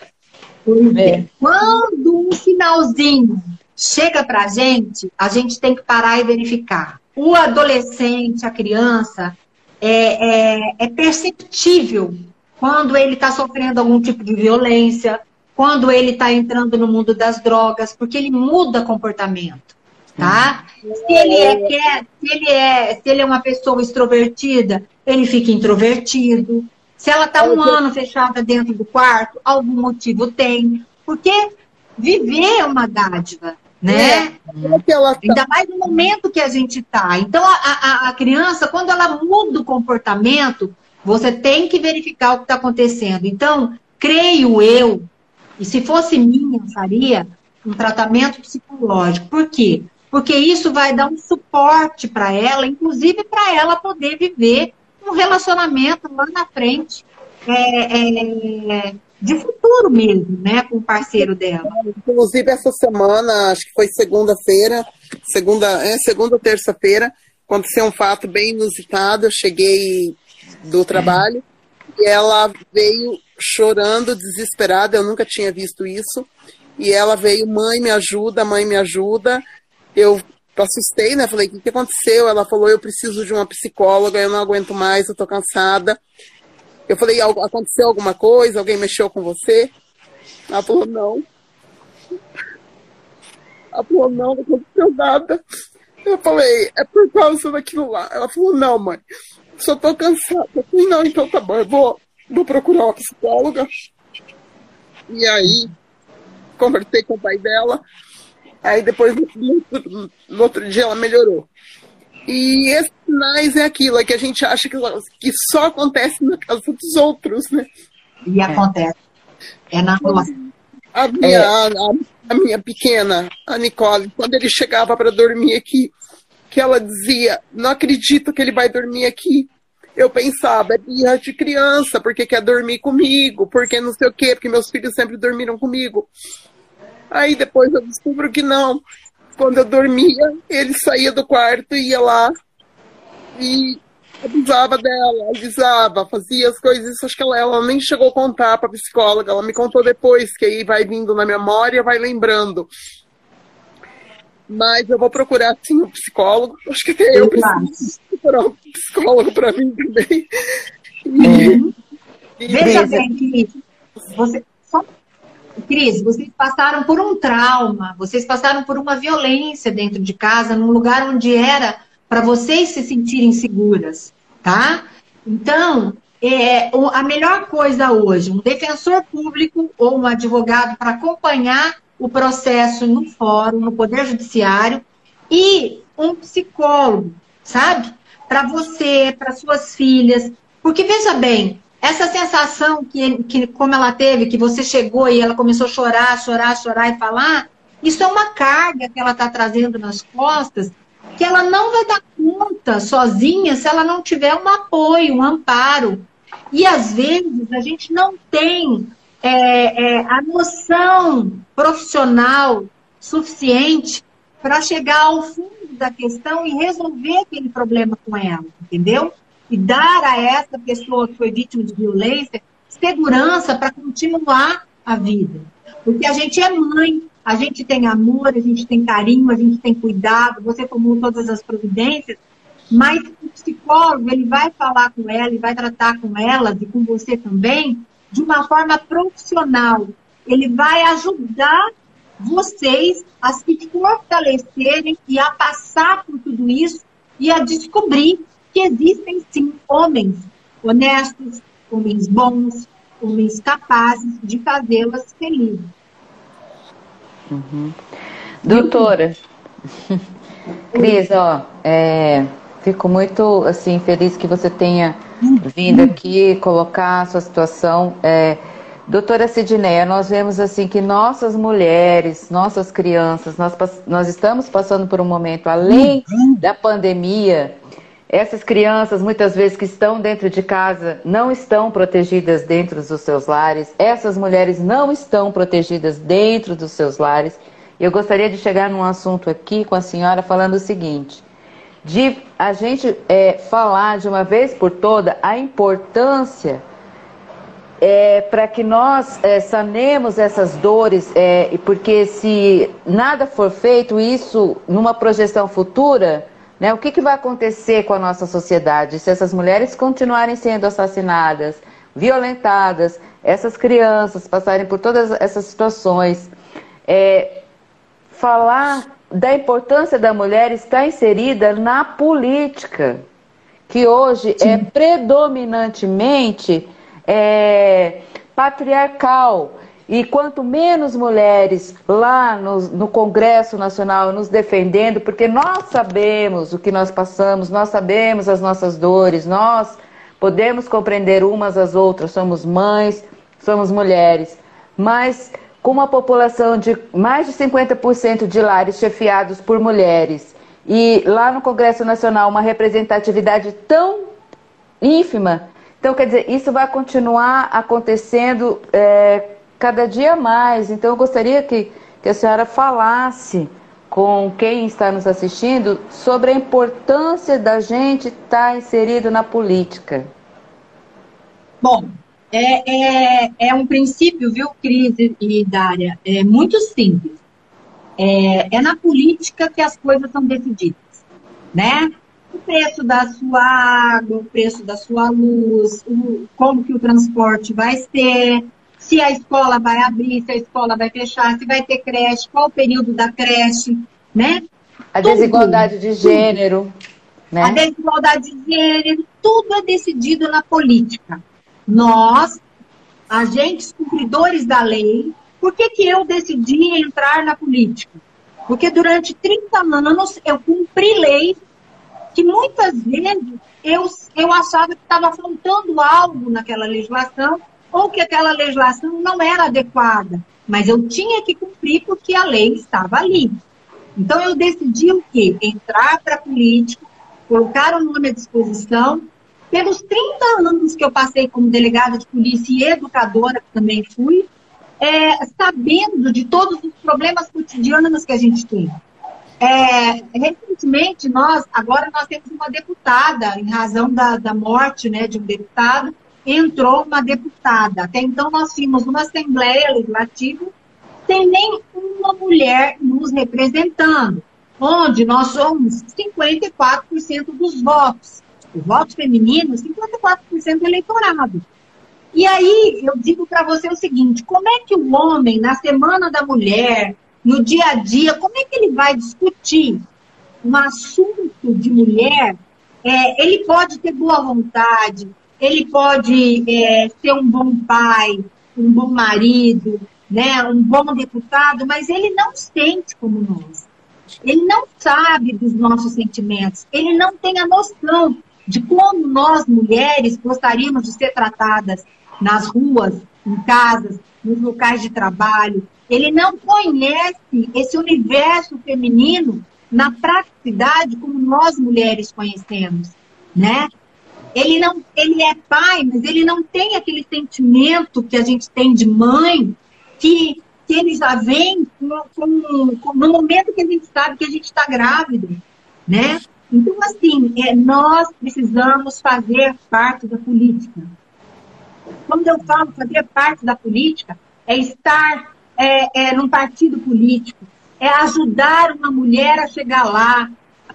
É. Quando um finalzinho chega para a gente, a gente tem que parar e verificar. O adolescente, a criança, é, é, é perceptível quando ele está sofrendo algum tipo de violência, quando ele está entrando no mundo das drogas, porque ele muda comportamento, tá? Uhum. Se ele é, quer, se ele é, se ele é uma pessoa extrovertida, ele fica introvertido. Se ela está um ano fechada dentro do quarto, algum motivo tem. Porque viver é uma dádiva, né? É, tá... Ainda mais no momento que a gente está. Então, a, a, a, criança, quando ela muda o comportamento, você tem que verificar o que está acontecendo. Então, creio eu, e se fosse minha, eu faria um tratamento psicológico. Por quê? Porque isso vai dar um suporte para ela, inclusive para ela poder viver um relacionamento lá na frente é, é, de futuro mesmo, né, com o parceiro dela. Inclusive essa semana, acho que foi segunda-feira, segunda, é, segunda ou terça-feira, aconteceu um fato bem inusitado. Eu cheguei do trabalho e ela veio chorando, desesperada. Eu nunca tinha visto isso. E ela veio, mãe, me ajuda, mãe, me ajuda. Eu assustei, né? Falei, o que, que aconteceu? Ela falou, eu preciso de uma psicóloga, eu não aguento mais, eu tô cansada. Eu falei, aconteceu alguma coisa? Alguém mexeu com você? Ela falou, não. Ela falou, não, não aconteceu nada. Eu falei, é por causa daquilo lá. Ela falou, não, mãe, só tô cansada. Eu falei, não, então tá bom, eu vou, vou procurar uma psicóloga. E aí, conversei com o pai dela. Aí depois, no, no, no outro dia, ela melhorou. E esses sinais é aquilo, é que a gente acha que, que só acontece na casa dos outros, né? E acontece. É na nossa. A minha, é. a, a, minha pequena, a Nicole, quando ele chegava para dormir aqui, que ela dizia, não acredito que ele vai dormir aqui. Eu pensava, é birra de criança, porque quer dormir comigo, porque não sei o quê, porque meus filhos sempre dormiram comigo. Aí depois eu descubro que não. Quando eu dormia, ele saía do quarto ia lá e avisava dela, avisava, fazia as coisas. Acho que ela, ela nem chegou a contar para psicóloga, ela me contou depois, que aí vai vindo na memória, vai lembrando. Mas eu vou procurar sim um psicólogo. Acho que até eu preciso procurar um psicólogo para mim também. E, e Veja bem, Cris, você, só, Cris, vocês passaram por um trauma, vocês passaram por uma violência dentro de casa, num lugar onde era para vocês se sentirem seguras, tá? Então, é, a melhor coisa hoje, um defensor público ou um advogado para acompanhar o processo no fórum, no Poder Judiciário, e um psicólogo, sabe? Para você, para suas filhas. Porque veja bem, essa sensação que, que, como ela teve, que você chegou e ela começou a chorar, chorar, chorar e falar, isso é uma carga que ela está trazendo nas costas que ela não vai dar conta sozinha se ela não tiver um apoio, um amparo. E às vezes a gente não tem é, é, a noção profissional suficiente para chegar ao fundo da questão e resolver aquele problema com ela, entendeu? E dar a essa pessoa que foi vítima de violência segurança para continuar a vida. Porque a gente é mãe, a gente tem amor, a gente tem carinho, a gente tem cuidado, você tomou todas as providências, mas o psicólogo ele vai falar com ela e vai tratar com ela e com você também de uma forma profissional. Ele vai ajudar vocês a se fortalecerem e a passar por tudo isso e a descobrir que existem sim homens honestos, homens bons, homens capazes de fazê-las felizes. Uhum. Doutora, Cris, ó, é, fico muito assim feliz que você tenha vindo aqui colocar a sua situação. É, doutora Sidneia, nós vemos assim que nossas mulheres, nossas crianças, nós, nós estamos passando por um momento além da pandemia essas crianças, muitas vezes que estão dentro de casa, não estão protegidas dentro dos seus lares. Essas mulheres não estão protegidas dentro dos seus lares. Eu gostaria de chegar num assunto aqui com a senhora falando o seguinte: de a gente é, falar de uma vez por toda a importância é, para que nós é, sanemos essas dores, é, porque se nada for feito, isso numa projeção futura né? O que, que vai acontecer com a nossa sociedade se essas mulheres continuarem sendo assassinadas, violentadas, essas crianças passarem por todas essas situações? É, falar da importância da mulher está inserida na política, que hoje é Sim. é predominantemente é, patriarcal. E quanto menos mulheres lá no, no, Congresso Nacional nos defendendo, porque nós sabemos o que nós passamos, nós sabemos as nossas dores, nós podemos compreender umas às outras, somos mães, somos mulheres, mas com uma população de mais de 50% de lares chefiados por mulheres e lá no Congresso Nacional uma representatividade tão ínfima, então quer dizer, isso vai continuar acontecendo. É, cada dia mais. Então, eu gostaria que, que a senhora falasse com quem está nos assistindo sobre a importância da gente estar inserido na política. Bom, é, é, é um princípio, viu, Cris e Dária? É muito simples. É, é na política que as coisas são decididas, né? O preço da sua água, o preço da sua luz, o, como que o transporte vai ser, se a escola vai abrir, se a escola vai fechar, se vai ter creche, qual o período da creche, né? A tudo, desigualdade de gênero. Né? A desigualdade de gênero, tudo é decidido na política. Nós, agentes cumpridores da lei, por que, que eu decidi entrar na política? Porque durante 30 anos eu cumpri lei que muitas vezes eu, eu achava que estava faltando algo naquela legislação ou que aquela legislação não era adequada, mas eu tinha que cumprir porque a lei estava ali. Então eu decidi o quê? Entrar para a política, colocar o nome à disposição. Pelos 30 anos que eu passei como delegada de polícia e educadora, que também fui, é, sabendo de todos os problemas cotidianos que a gente tem. É, recentemente, nós, agora nós temos uma deputada, em razão da, da morte né, de um deputado, entrou uma deputada. Até então nós tínhamos uma Assembleia Legislativa sem nem uma mulher nos representando, onde nós somos 54% dos votos. O voto feminino, 54% do eleitorado. E aí eu digo para você o seguinte: como é que o homem, na Semana da Mulher, no dia a dia, como é que ele vai discutir um assunto de mulher? É, ele pode ter boa vontade, ele pode é, ser um bom pai, um bom marido, né, um bom deputado, mas ele não sente como nós. Ele não sabe dos nossos sentimentos. Ele não tem a noção de como nós, mulheres, gostaríamos de ser tratadas nas ruas, em casas, nos locais de trabalho. Ele não conhece esse universo feminino na praticidade como nós mulheres conhecemos, né? ele não, ele é pai, mas ele não tem aquele sentimento que a gente tem de mãe, que, que ele já vem com, no momento que a gente sabe que a gente está grávida, né? Então, assim, é, nós precisamos fazer parte da política. Quando eu falo fazer parte da política, é estar é, é, num partido político, é ajudar uma mulher a chegar lá,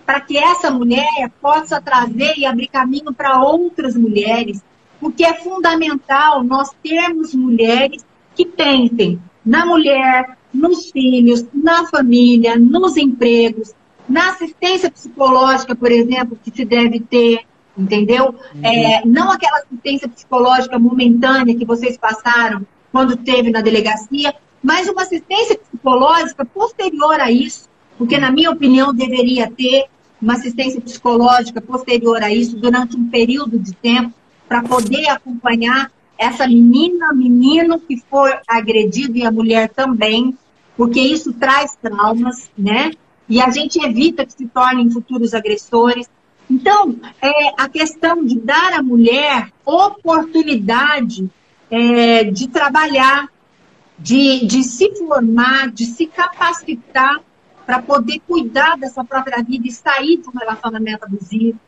para que essa mulher possa trazer e abrir caminho para outras mulheres, porque é fundamental nós termos mulheres que pensem na mulher, nos filhos, na família, nos empregos, na assistência psicológica, por exemplo, que se deve ter, entendeu? Uhum. É, não aquela assistência psicológica momentânea que vocês passaram quando teve na delegacia, mas uma assistência psicológica posterior a isso, porque, na minha opinião, deveria ter uma assistência psicológica posterior a isso durante um período de tempo para poder acompanhar essa menina, menino que foi agredido e a mulher também, porque isso traz traumas, né? E a gente evita que se tornem futuros agressores. Então, é, a questão de dar à mulher oportunidade é, de trabalhar, de, de se formar, de se capacitar para poder cuidar da sua própria vida e sair de um relacionamento abusivo.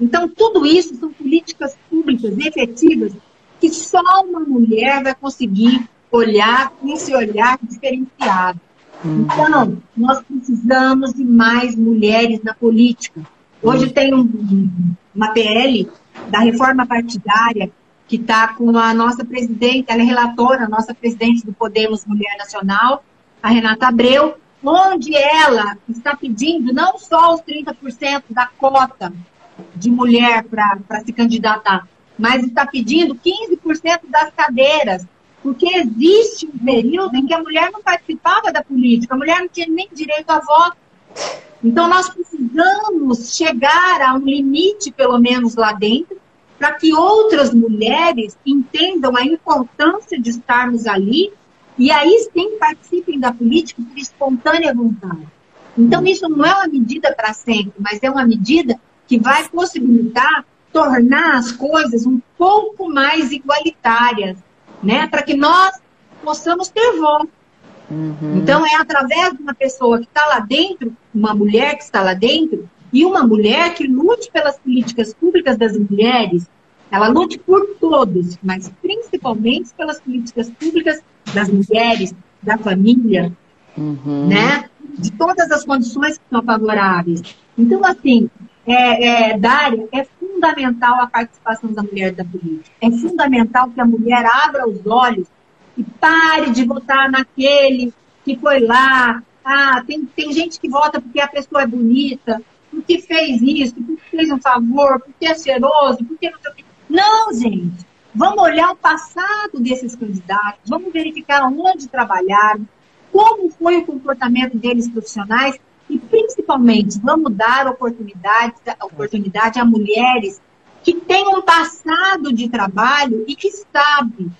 Então, tudo isso são políticas públicas efetivas que só uma mulher vai conseguir olhar com esse olhar diferenciado. Então, nós precisamos de mais mulheres na política. Hoje tem um, uma PL da reforma partidária que está com a nossa presidente, ela é relatora, a nossa presidente do Podemos Mulher Nacional, a Renata Abreu, onde ela está pedindo não só os 30% da cota de mulher para se candidatar, mas está pedindo 15% das cadeiras, porque existe um período em que a mulher não participava da política, a mulher não tinha nem direito a voto. Então, nós precisamos chegar a um limite, pelo menos lá dentro, para que outras mulheres entendam a importância de estarmos ali e aí sim participem da política por espontânea vontade. Então, isso não é uma medida para sempre, mas é uma medida que vai possibilitar tornar as coisas um pouco mais igualitárias, né? Para que nós possamos ter voz. Uhum. Então, é através de uma pessoa que está lá dentro, uma mulher que está lá dentro, e uma mulher que lute pelas políticas públicas das mulheres, ela lute por todos, mas principalmente pelas políticas públicas das mulheres, da família, uhum. né? De todas as condições que são favoráveis. Então, assim, é, é, Dária, é fundamental a participação da mulher da política. É fundamental que a mulher abra os olhos e pare de votar naquele que foi lá. Ah, tem, tem gente que vota porque a pessoa é bonita, porque fez isso, porque fez um favor, porque é cheiroso, porque não o Não, gente. Vamos olhar o passado desses candidatos, vamos verificar onde trabalharam, como foi o comportamento deles profissionais e, principalmente, vamos dar oportunidade, oportunidade a mulheres que têm um passado de trabalho e que sabem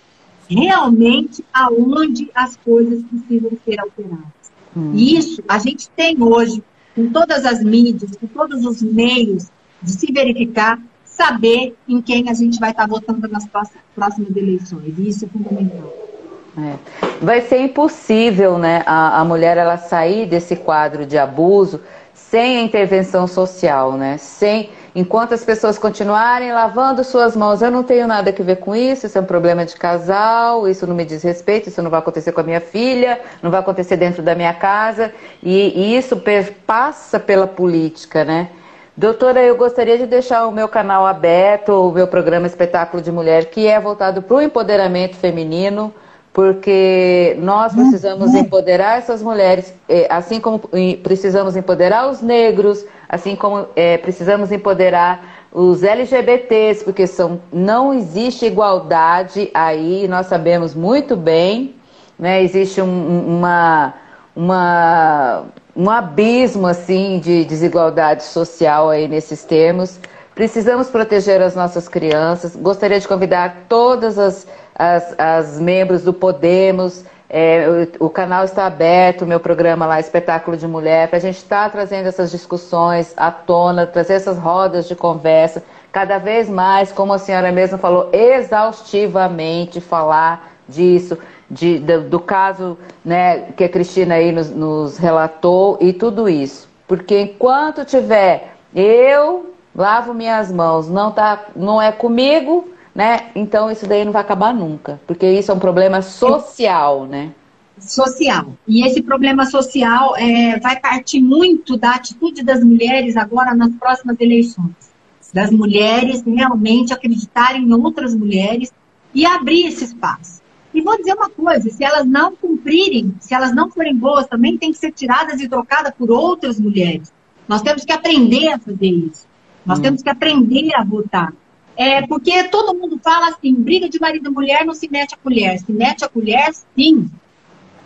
realmente aonde as coisas precisam ser alteradas. Hum. E isso a gente tem hoje, com todas as mídias, com todos os meios de se verificar saber em quem a gente vai estar votando nas próximas eleições. E isso é fundamental. É. Vai ser impossível, né, a, a mulher ela sair desse quadro de abuso sem a intervenção social, né? Sem, enquanto as pessoas continuarem lavando suas mãos, eu não tenho nada a ver com isso, isso é um problema de casal, isso não me diz respeito, isso não vai acontecer com a minha filha, não vai acontecer dentro da minha casa, e, e isso passa pela política, né? Doutora, eu gostaria de deixar o meu canal aberto, o meu programa Espetáculo de Mulher, que é voltado para o empoderamento feminino, porque nós precisamos empoderar essas mulheres, eh, assim como precisamos empoderar os negros, assim como é, precisamos empoderar os LGBTs, porque são, não existe igualdade aí, nós sabemos muito bem, né? existe um, uma, uma um abismo assim de desigualdade social aí nesses termos. Precisamos proteger as nossas crianças. Gostaria de convidar todas as, as, as membros do Podemos. É, o, o, canal está aberto, o meu programa lá, Espetáculo de Mulher, para a gente estar tá trazendo essas discussões à tona, trazer essas rodas de conversa, cada vez mais, como a senhora mesma falou, exaustivamente falar disso, de, do, do, caso né, que a Cristina aí nos, nos relatou e tudo isso. Porque enquanto tiver eu lavo minhas mãos, não, tá, não é comigo, né? Então isso daí não vai acabar nunca, porque isso é um problema social, né? Social. E esse problema social é, vai partir muito da atitude das mulheres agora nas próximas eleições. Das mulheres realmente acreditarem em outras mulheres e abrir esse espaço. E vou dizer uma coisa: se elas não cumprirem, se elas não forem boas, também tem que ser tiradas e trocadas por outras mulheres. Nós temos que aprender a fazer isso. Nós hum. temos que aprender a votar. É, porque todo mundo fala assim, briga de marido e mulher não se mete a colher. Se mete a colher, sim.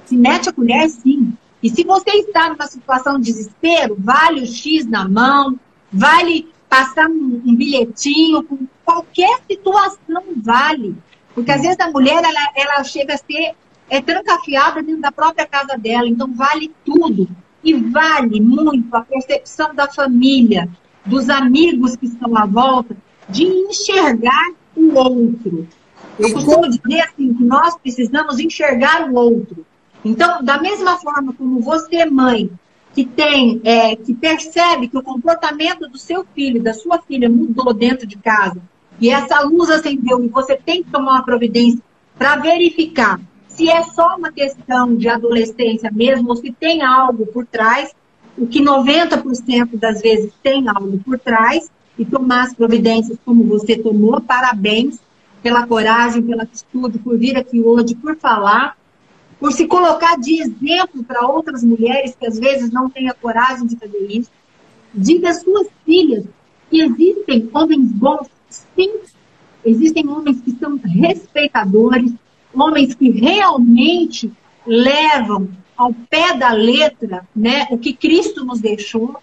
Se mete a colher, sim. E se você está numa situação de desespero, vale o X na mão, vale passar um, um bilhetinho, qualquer situação vale. Porque às vezes a mulher, ela, ela chega a ser é, trancafiada dentro da própria casa dela, então vale tudo. E vale muito a percepção da família, dos amigos que estão à volta, de enxergar o outro. Eu costumo dizer assim, que nós precisamos enxergar o outro. Então, da mesma forma como você, mãe, que tem, é, que percebe que o comportamento do seu filho, da sua filha mudou dentro de casa, e essa luz acendeu e você tem que tomar uma providência para verificar se é só uma questão de adolescência mesmo ou se tem algo por trás, o que 90% das vezes tem algo por trás, e tomar as providências como você tomou. Parabéns pela coragem, pela atitude, por vir aqui hoje, por falar, por se colocar de exemplo para outras mulheres que às vezes não têm a coragem de fazer isso. Diga às suas filhas que existem homens bons, sim, existem homens que são respeitadores, homens que realmente levam ao pé da letra né, o que Cristo nos deixou.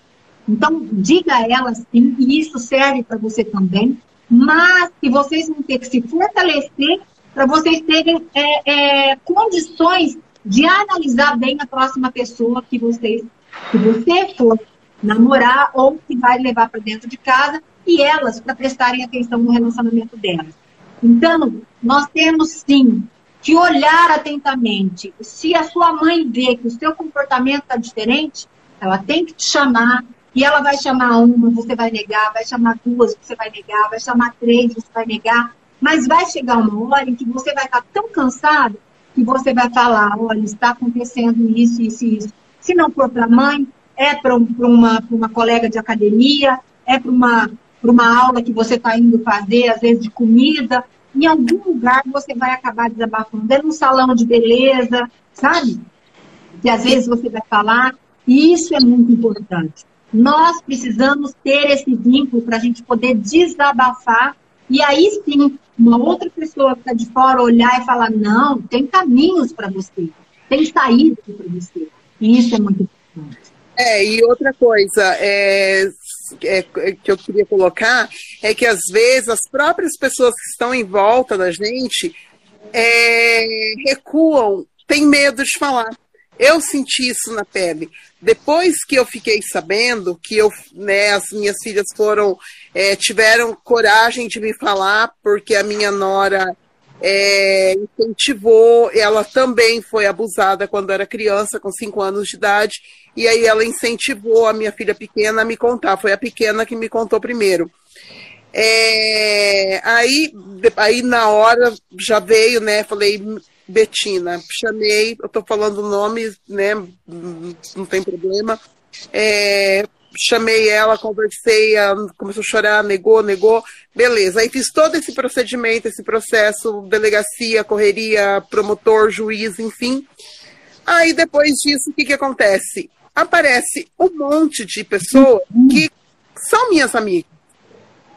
Então, diga a ela sim, e isso serve para você também, mas que vocês vão ter que se fortalecer para vocês terem é, é, condições de analisar bem a próxima pessoa que vocês, que você for namorar ou que vai levar para dentro de casa e elas para prestarem atenção no relacionamento delas. Então, nós temos sim que olhar atentamente. Se a sua mãe vê que o seu comportamento está diferente, ela tem que te chamar, e ela vai chamar uma, você vai negar, vai chamar duas, você vai negar, vai chamar três, você vai negar. Mas vai chegar uma hora em que você vai estar tão cansado que você vai falar: olha, está acontecendo isso, isso e isso. Se não for para a mãe, é para uma, uma colega de academia, é para uma, uma aula que você está indo fazer, às vezes de comida. Em algum lugar você vai acabar desabafando. É num salão de beleza, sabe? Que às vezes você vai falar. E isso é muito importante. Nós precisamos ter esse vínculo para a gente poder desabafar e aí sim, uma outra pessoa que está de fora olhar e falar: não, tem caminhos para você, tem saídas para você. E isso é muito importante. É, e outra coisa é, é, que eu queria colocar é que às vezes as próprias pessoas que estão em volta da gente é, recuam, têm medo de falar. Eu senti isso na pele. Depois que eu fiquei sabendo que eu, né, as minhas filhas foram, é, tiveram coragem de me falar, porque a minha nora é, incentivou, ela também foi abusada quando era criança, com 5 anos de idade, e aí ela incentivou a minha filha pequena a me contar. Foi a pequena que me contou primeiro. É, aí, aí na hora já veio, né? Falei, Betina. Chamei, eu estou falando o nome, né? Não tem problema. É, chamei ela, conversei, ela começou a chorar, negou, negou. Beleza. Aí fiz todo esse procedimento, esse processo, delegacia, correria, promotor, juiz, enfim. Aí depois disso, o que, que acontece? Aparece um monte de pessoas que são minhas amigas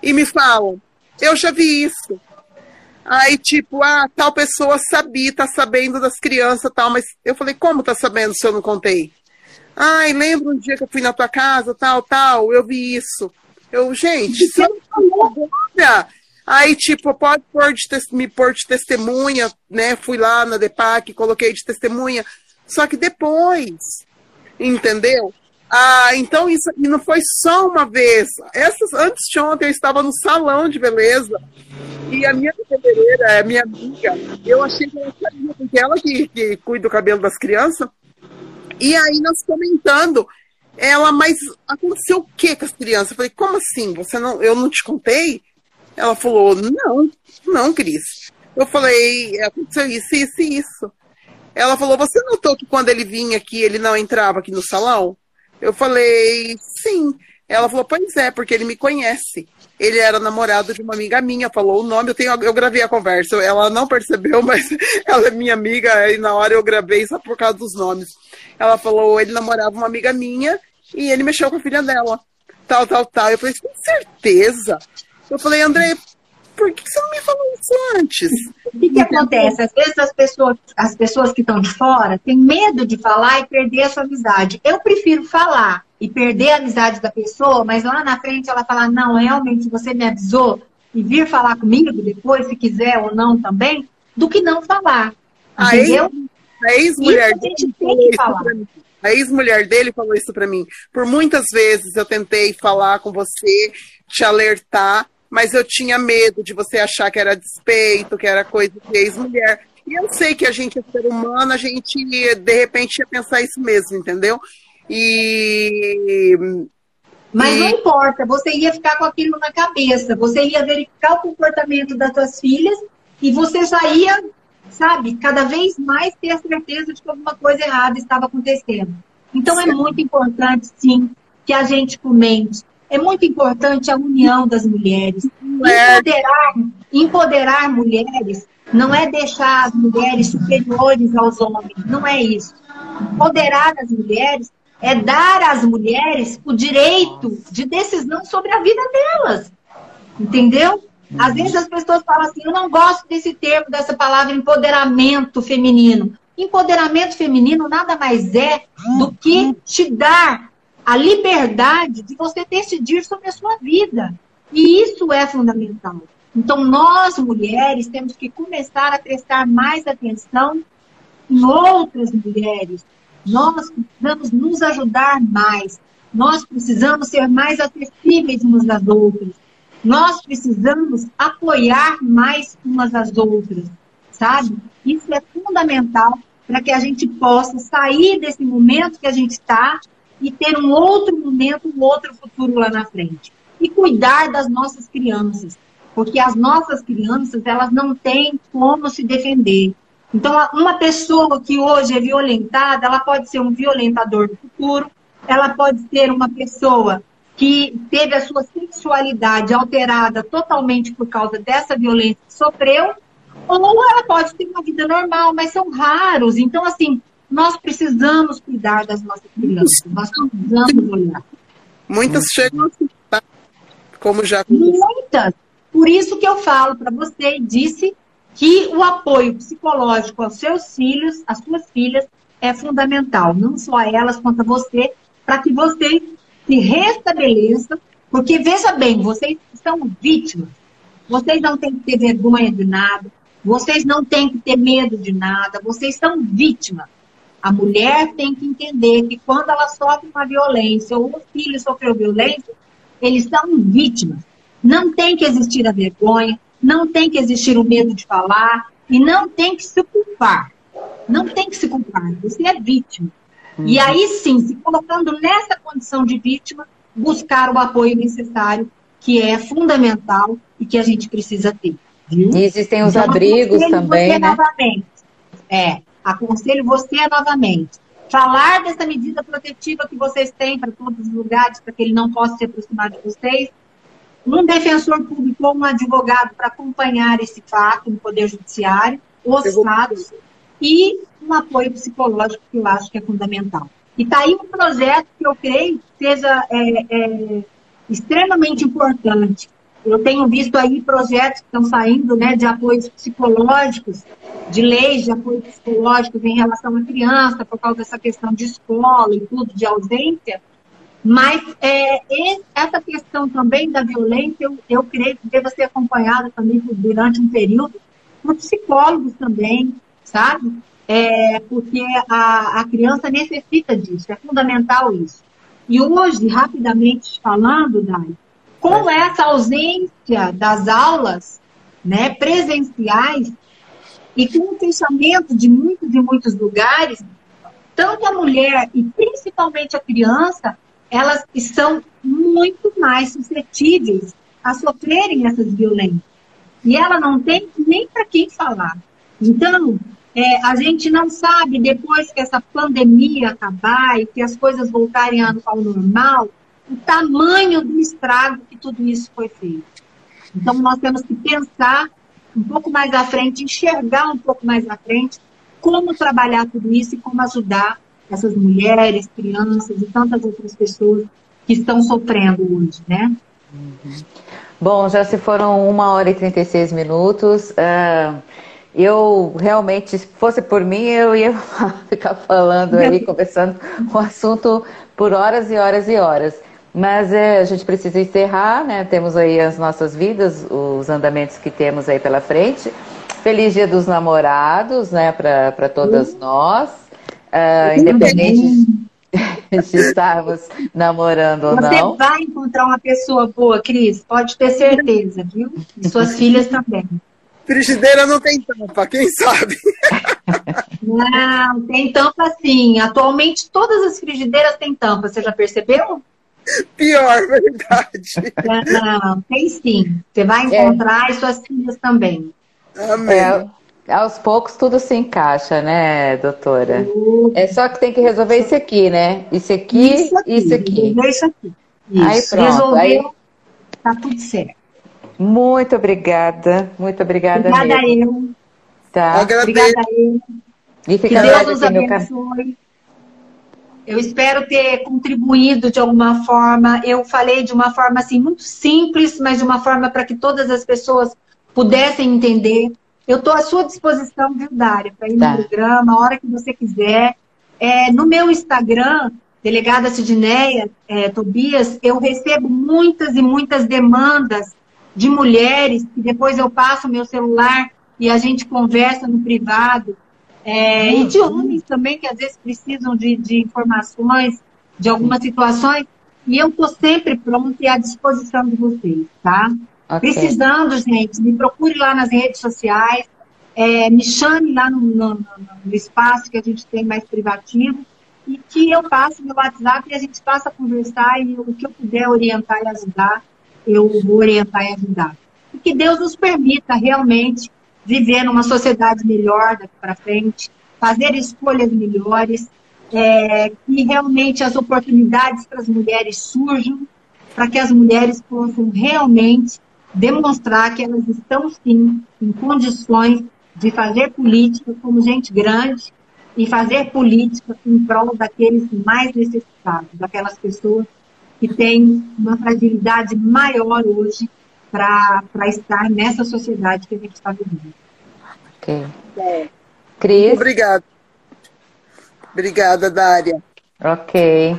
e me falam: eu já vi isso, Aí, tipo, ah, tal pessoa sabia, tá sabendo das crianças tal, mas eu falei, como tá sabendo se eu não contei? Ai, lembra um dia que eu fui na tua casa, tal, tal, eu vi isso. Eu, gente, nada. Aí, tipo, pode pôr de me pôr de testemunha, né? Fui lá na DEPAC, coloquei de testemunha. Só que depois, entendeu? Ah, então isso e não foi só uma vez. Essas, antes de ontem eu estava no salão de beleza e a minha cabeleireira, a minha amiga, eu achei que ela que, que cuida do cabelo das crianças. E aí nós comentando, ela, mas aconteceu o que com as crianças? Eu falei, como assim? Você não, eu não te contei? Ela falou, não, não, Cris. Eu falei, aconteceu isso, isso e isso. Ela falou, você notou que quando ele vinha aqui, ele não entrava aqui no salão? Eu falei, sim. Ela falou, pois é, porque ele me conhece. Ele era namorado de uma amiga minha, falou o nome, eu, tenho, eu gravei a conversa. Ela não percebeu, mas ela é minha amiga, e na hora eu gravei só por causa dos nomes. Ela falou, ele namorava uma amiga minha e ele mexeu com a filha dela. Tal, tal, tal. Eu falei, com certeza. Eu falei, André, por que você não me falou isso antes? O que, que acontece? Às vezes as pessoas, as pessoas que estão de fora têm medo de falar e perder a sua amizade. Eu prefiro falar e perder a amizade da pessoa, mas lá na frente ela falar, não, realmente você me avisou e vir falar comigo depois, se quiser ou não também, do que não falar. Entendeu? A ex-mulher a ex-mulher dele falou isso para mim. Por muitas vezes eu tentei falar com você, te alertar, mas eu tinha medo de você achar que era despeito, que era coisa de ex-mulher. E eu sei que a gente é ser humano, a gente de repente ia pensar isso mesmo, entendeu? E. Mas e... não importa, você ia ficar com aquilo na cabeça, você ia verificar o comportamento das suas filhas e você já ia, sabe, cada vez mais ter a certeza de que alguma coisa errada estava acontecendo. Então é muito importante, sim, que a gente comente. É muito importante a união das mulheres. Empoderar, empoderar mulheres não é deixar as mulheres superiores aos homens, não é isso. Empoderar as mulheres é dar às mulheres o direito de decisão sobre a vida delas. Entendeu? Às vezes as pessoas falam assim: eu não gosto desse termo, dessa palavra empoderamento feminino. Empoderamento feminino nada mais é do que te dar a liberdade de você decidir sobre a sua vida. E isso é fundamental. Então, nós, mulheres, temos que começar a prestar mais atenção em outras mulheres, nós precisamos nos ajudar mais. Nós precisamos ser mais acessíveis umas às outras. Nós precisamos apoiar mais umas às outras, sabe? Isso é fundamental para que a gente possa sair desse momento que a gente está e ter um outro momento, um outro futuro lá na frente. E cuidar das nossas crianças, porque as nossas crianças, elas não têm como se defender. Então, uma pessoa que hoje é violentada, ela pode ser um violentador do futuro, ela pode ser uma pessoa que teve a sua sexualidade alterada totalmente por causa dessa violência que sofreu, ou ela pode ter uma vida normal, mas são raros. Então, assim, nós precisamos cuidar das nossas crianças, nós precisamos olhar. Muitas chegam a como já Muitas. Por isso que eu falo para você, disse que o apoio psicológico aos seus filhos, às suas filhas, é fundamental, não só a elas quanto a você, para que vocês se restabeleçam, porque veja bem, vocês são vítimas, vocês não têm que ter vergonha de nada, vocês não têm que ter medo de nada, vocês são vítimas. A mulher tem que entender que quando ela sofre uma violência ou o filho sofreu violência, eles são vítimas. Não tem que existir a vergonha, não tem que existir o medo de falar e não tem que se culpar. Não tem que se culpar. Você é vítima. Uhum. E aí sim, se colocando nessa condição de vítima, buscar o apoio necessário, que é fundamental e que a gente precisa ter. Viu? E existem os então, abrigos também, né? Novamente. É, aconselho você novamente. Falar dessa medida protetiva que vocês têm para todos os lugares, para que ele não possa se aproximar de vocês, um defensor público ou um advogado para acompanhar esse fato no Poder Judiciário, os fatos, e um apoio psicológico que eu acho que é fundamental. E está aí um projeto que eu creio que seja é, é, extremamente importante. Eu tenho visto aí projetos que estão saindo né, de apoios psicológicos, de leis de apoio psicológico em relação à criança, por causa dessa questão de escola e tudo, de ausência. Mas é, essa questão também da violência, eu, eu creio que deva ser acompanhada também durante um período por psicólogos também, sabe? É, porque a, a criança necessita disso, é fundamental isso. E hoje, rapidamente falando, Dai, com essa ausência das aulas né, presenciais e com o fechamento de muitos e muitos lugares, tanto a mulher e principalmente a criança elas são muito mais suscetíveis a sofrerem essas violências. E ela não tem nem para quem falar. Então, é, a gente não sabe, depois que essa pandemia acabar e que as coisas voltarem ao normal, o tamanho do estrago que tudo isso foi feito. Então, nós temos que pensar um pouco mais à frente, enxergar um pouco mais à frente como trabalhar tudo isso e como ajudar essas mulheres, crianças e tantas outras pessoas que estão sofrendo hoje, né? Uhum. Bom, já se foram uma hora e 36 minutos. Uh, eu realmente, se fosse por mim, eu ia ficar falando aí, conversando o assunto por horas e horas e horas. Mas é, a gente precisa encerrar, né? Temos aí as nossas vidas, os andamentos que temos aí pela frente. Feliz Dia dos Namorados, né, para todas nós, uh, independente de estarmos namorando ou não. Você vai encontrar uma pessoa boa, Cris, pode ter certeza, viu? E suas filhas também. Frigideira não tem tampa, quem sabe? Não, tem tampa sim. Atualmente todas as frigideiras têm tampa, você já percebeu? Pior, verdade. Não, tem sim. Você vai é. encontrar é. e suas filhas também. Amém. É, aos poucos tudo se encaixa, né, doutora? Uh. É só que tem que resolver isso aqui, né? Isso aqui, isso aqui. Isso aqui. Isso aqui. Isso. Aí pronto. Resolveu, aí... tá tudo certo. Muito obrigada, muito obrigada Obrigada mesmo. eu. Tá. Obrigada eu. E fica que Deus nos abençoe. Eu espero ter contribuído de alguma forma. Eu falei de uma forma assim muito simples, mas de uma forma para que todas as pessoas pudessem entender. Eu estou à sua disposição, viu, Dária, para ir tá. no programa, a hora que você quiser. É, no meu Instagram, delegada Sidneia é, Tobias, eu recebo muitas e muitas demandas de mulheres, que depois eu passo meu celular e a gente conversa no privado, é, e de homens também, que às vezes precisam de, de informações, de algumas situações, e eu estou sempre pronta e à disposição de vocês, tá? Okay. Precisando, gente, me procure lá nas redes sociais, é, me chame lá no, no, no, espaço que a gente tem mais privativo, e que eu passe meu WhatsApp e a gente passa a conversar e o que eu puder orientar e ajudar, eu vou orientar e ajudar. E que Deus nos permita realmente viver numa sociedade melhor daqui para frente, fazer escolhas melhores, é, que realmente as oportunidades para as mulheres surjam, para que as mulheres possam realmente demonstrar que elas estão sim em condições de fazer política como gente grande e fazer política em prol daqueles mais necessitados, daquelas pessoas que têm uma fragilidade maior hoje para estar nessa sociedade que a gente está vivendo. Ok. É. Cris? Obrigada. Obrigada, Dária. Ok.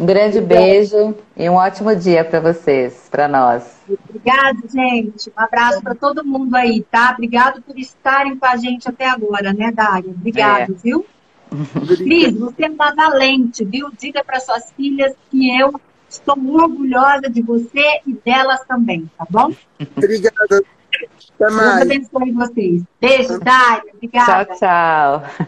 Um grande beijo e um ótimo dia para vocês, para nós. Obrigada, gente. Um abraço para todo mundo aí, tá? Obrigado por estarem com a gente até agora, né, Dária? Obrigado, é. viu? Cris, você é uma valente, viu? Diga para suas filhas que eu Estou orgulhosa de você e delas também, tá bom? Obrigada. Até mais. Deus abençoe vocês. Beijo, Dária. Obrigada. Tchau, tchau.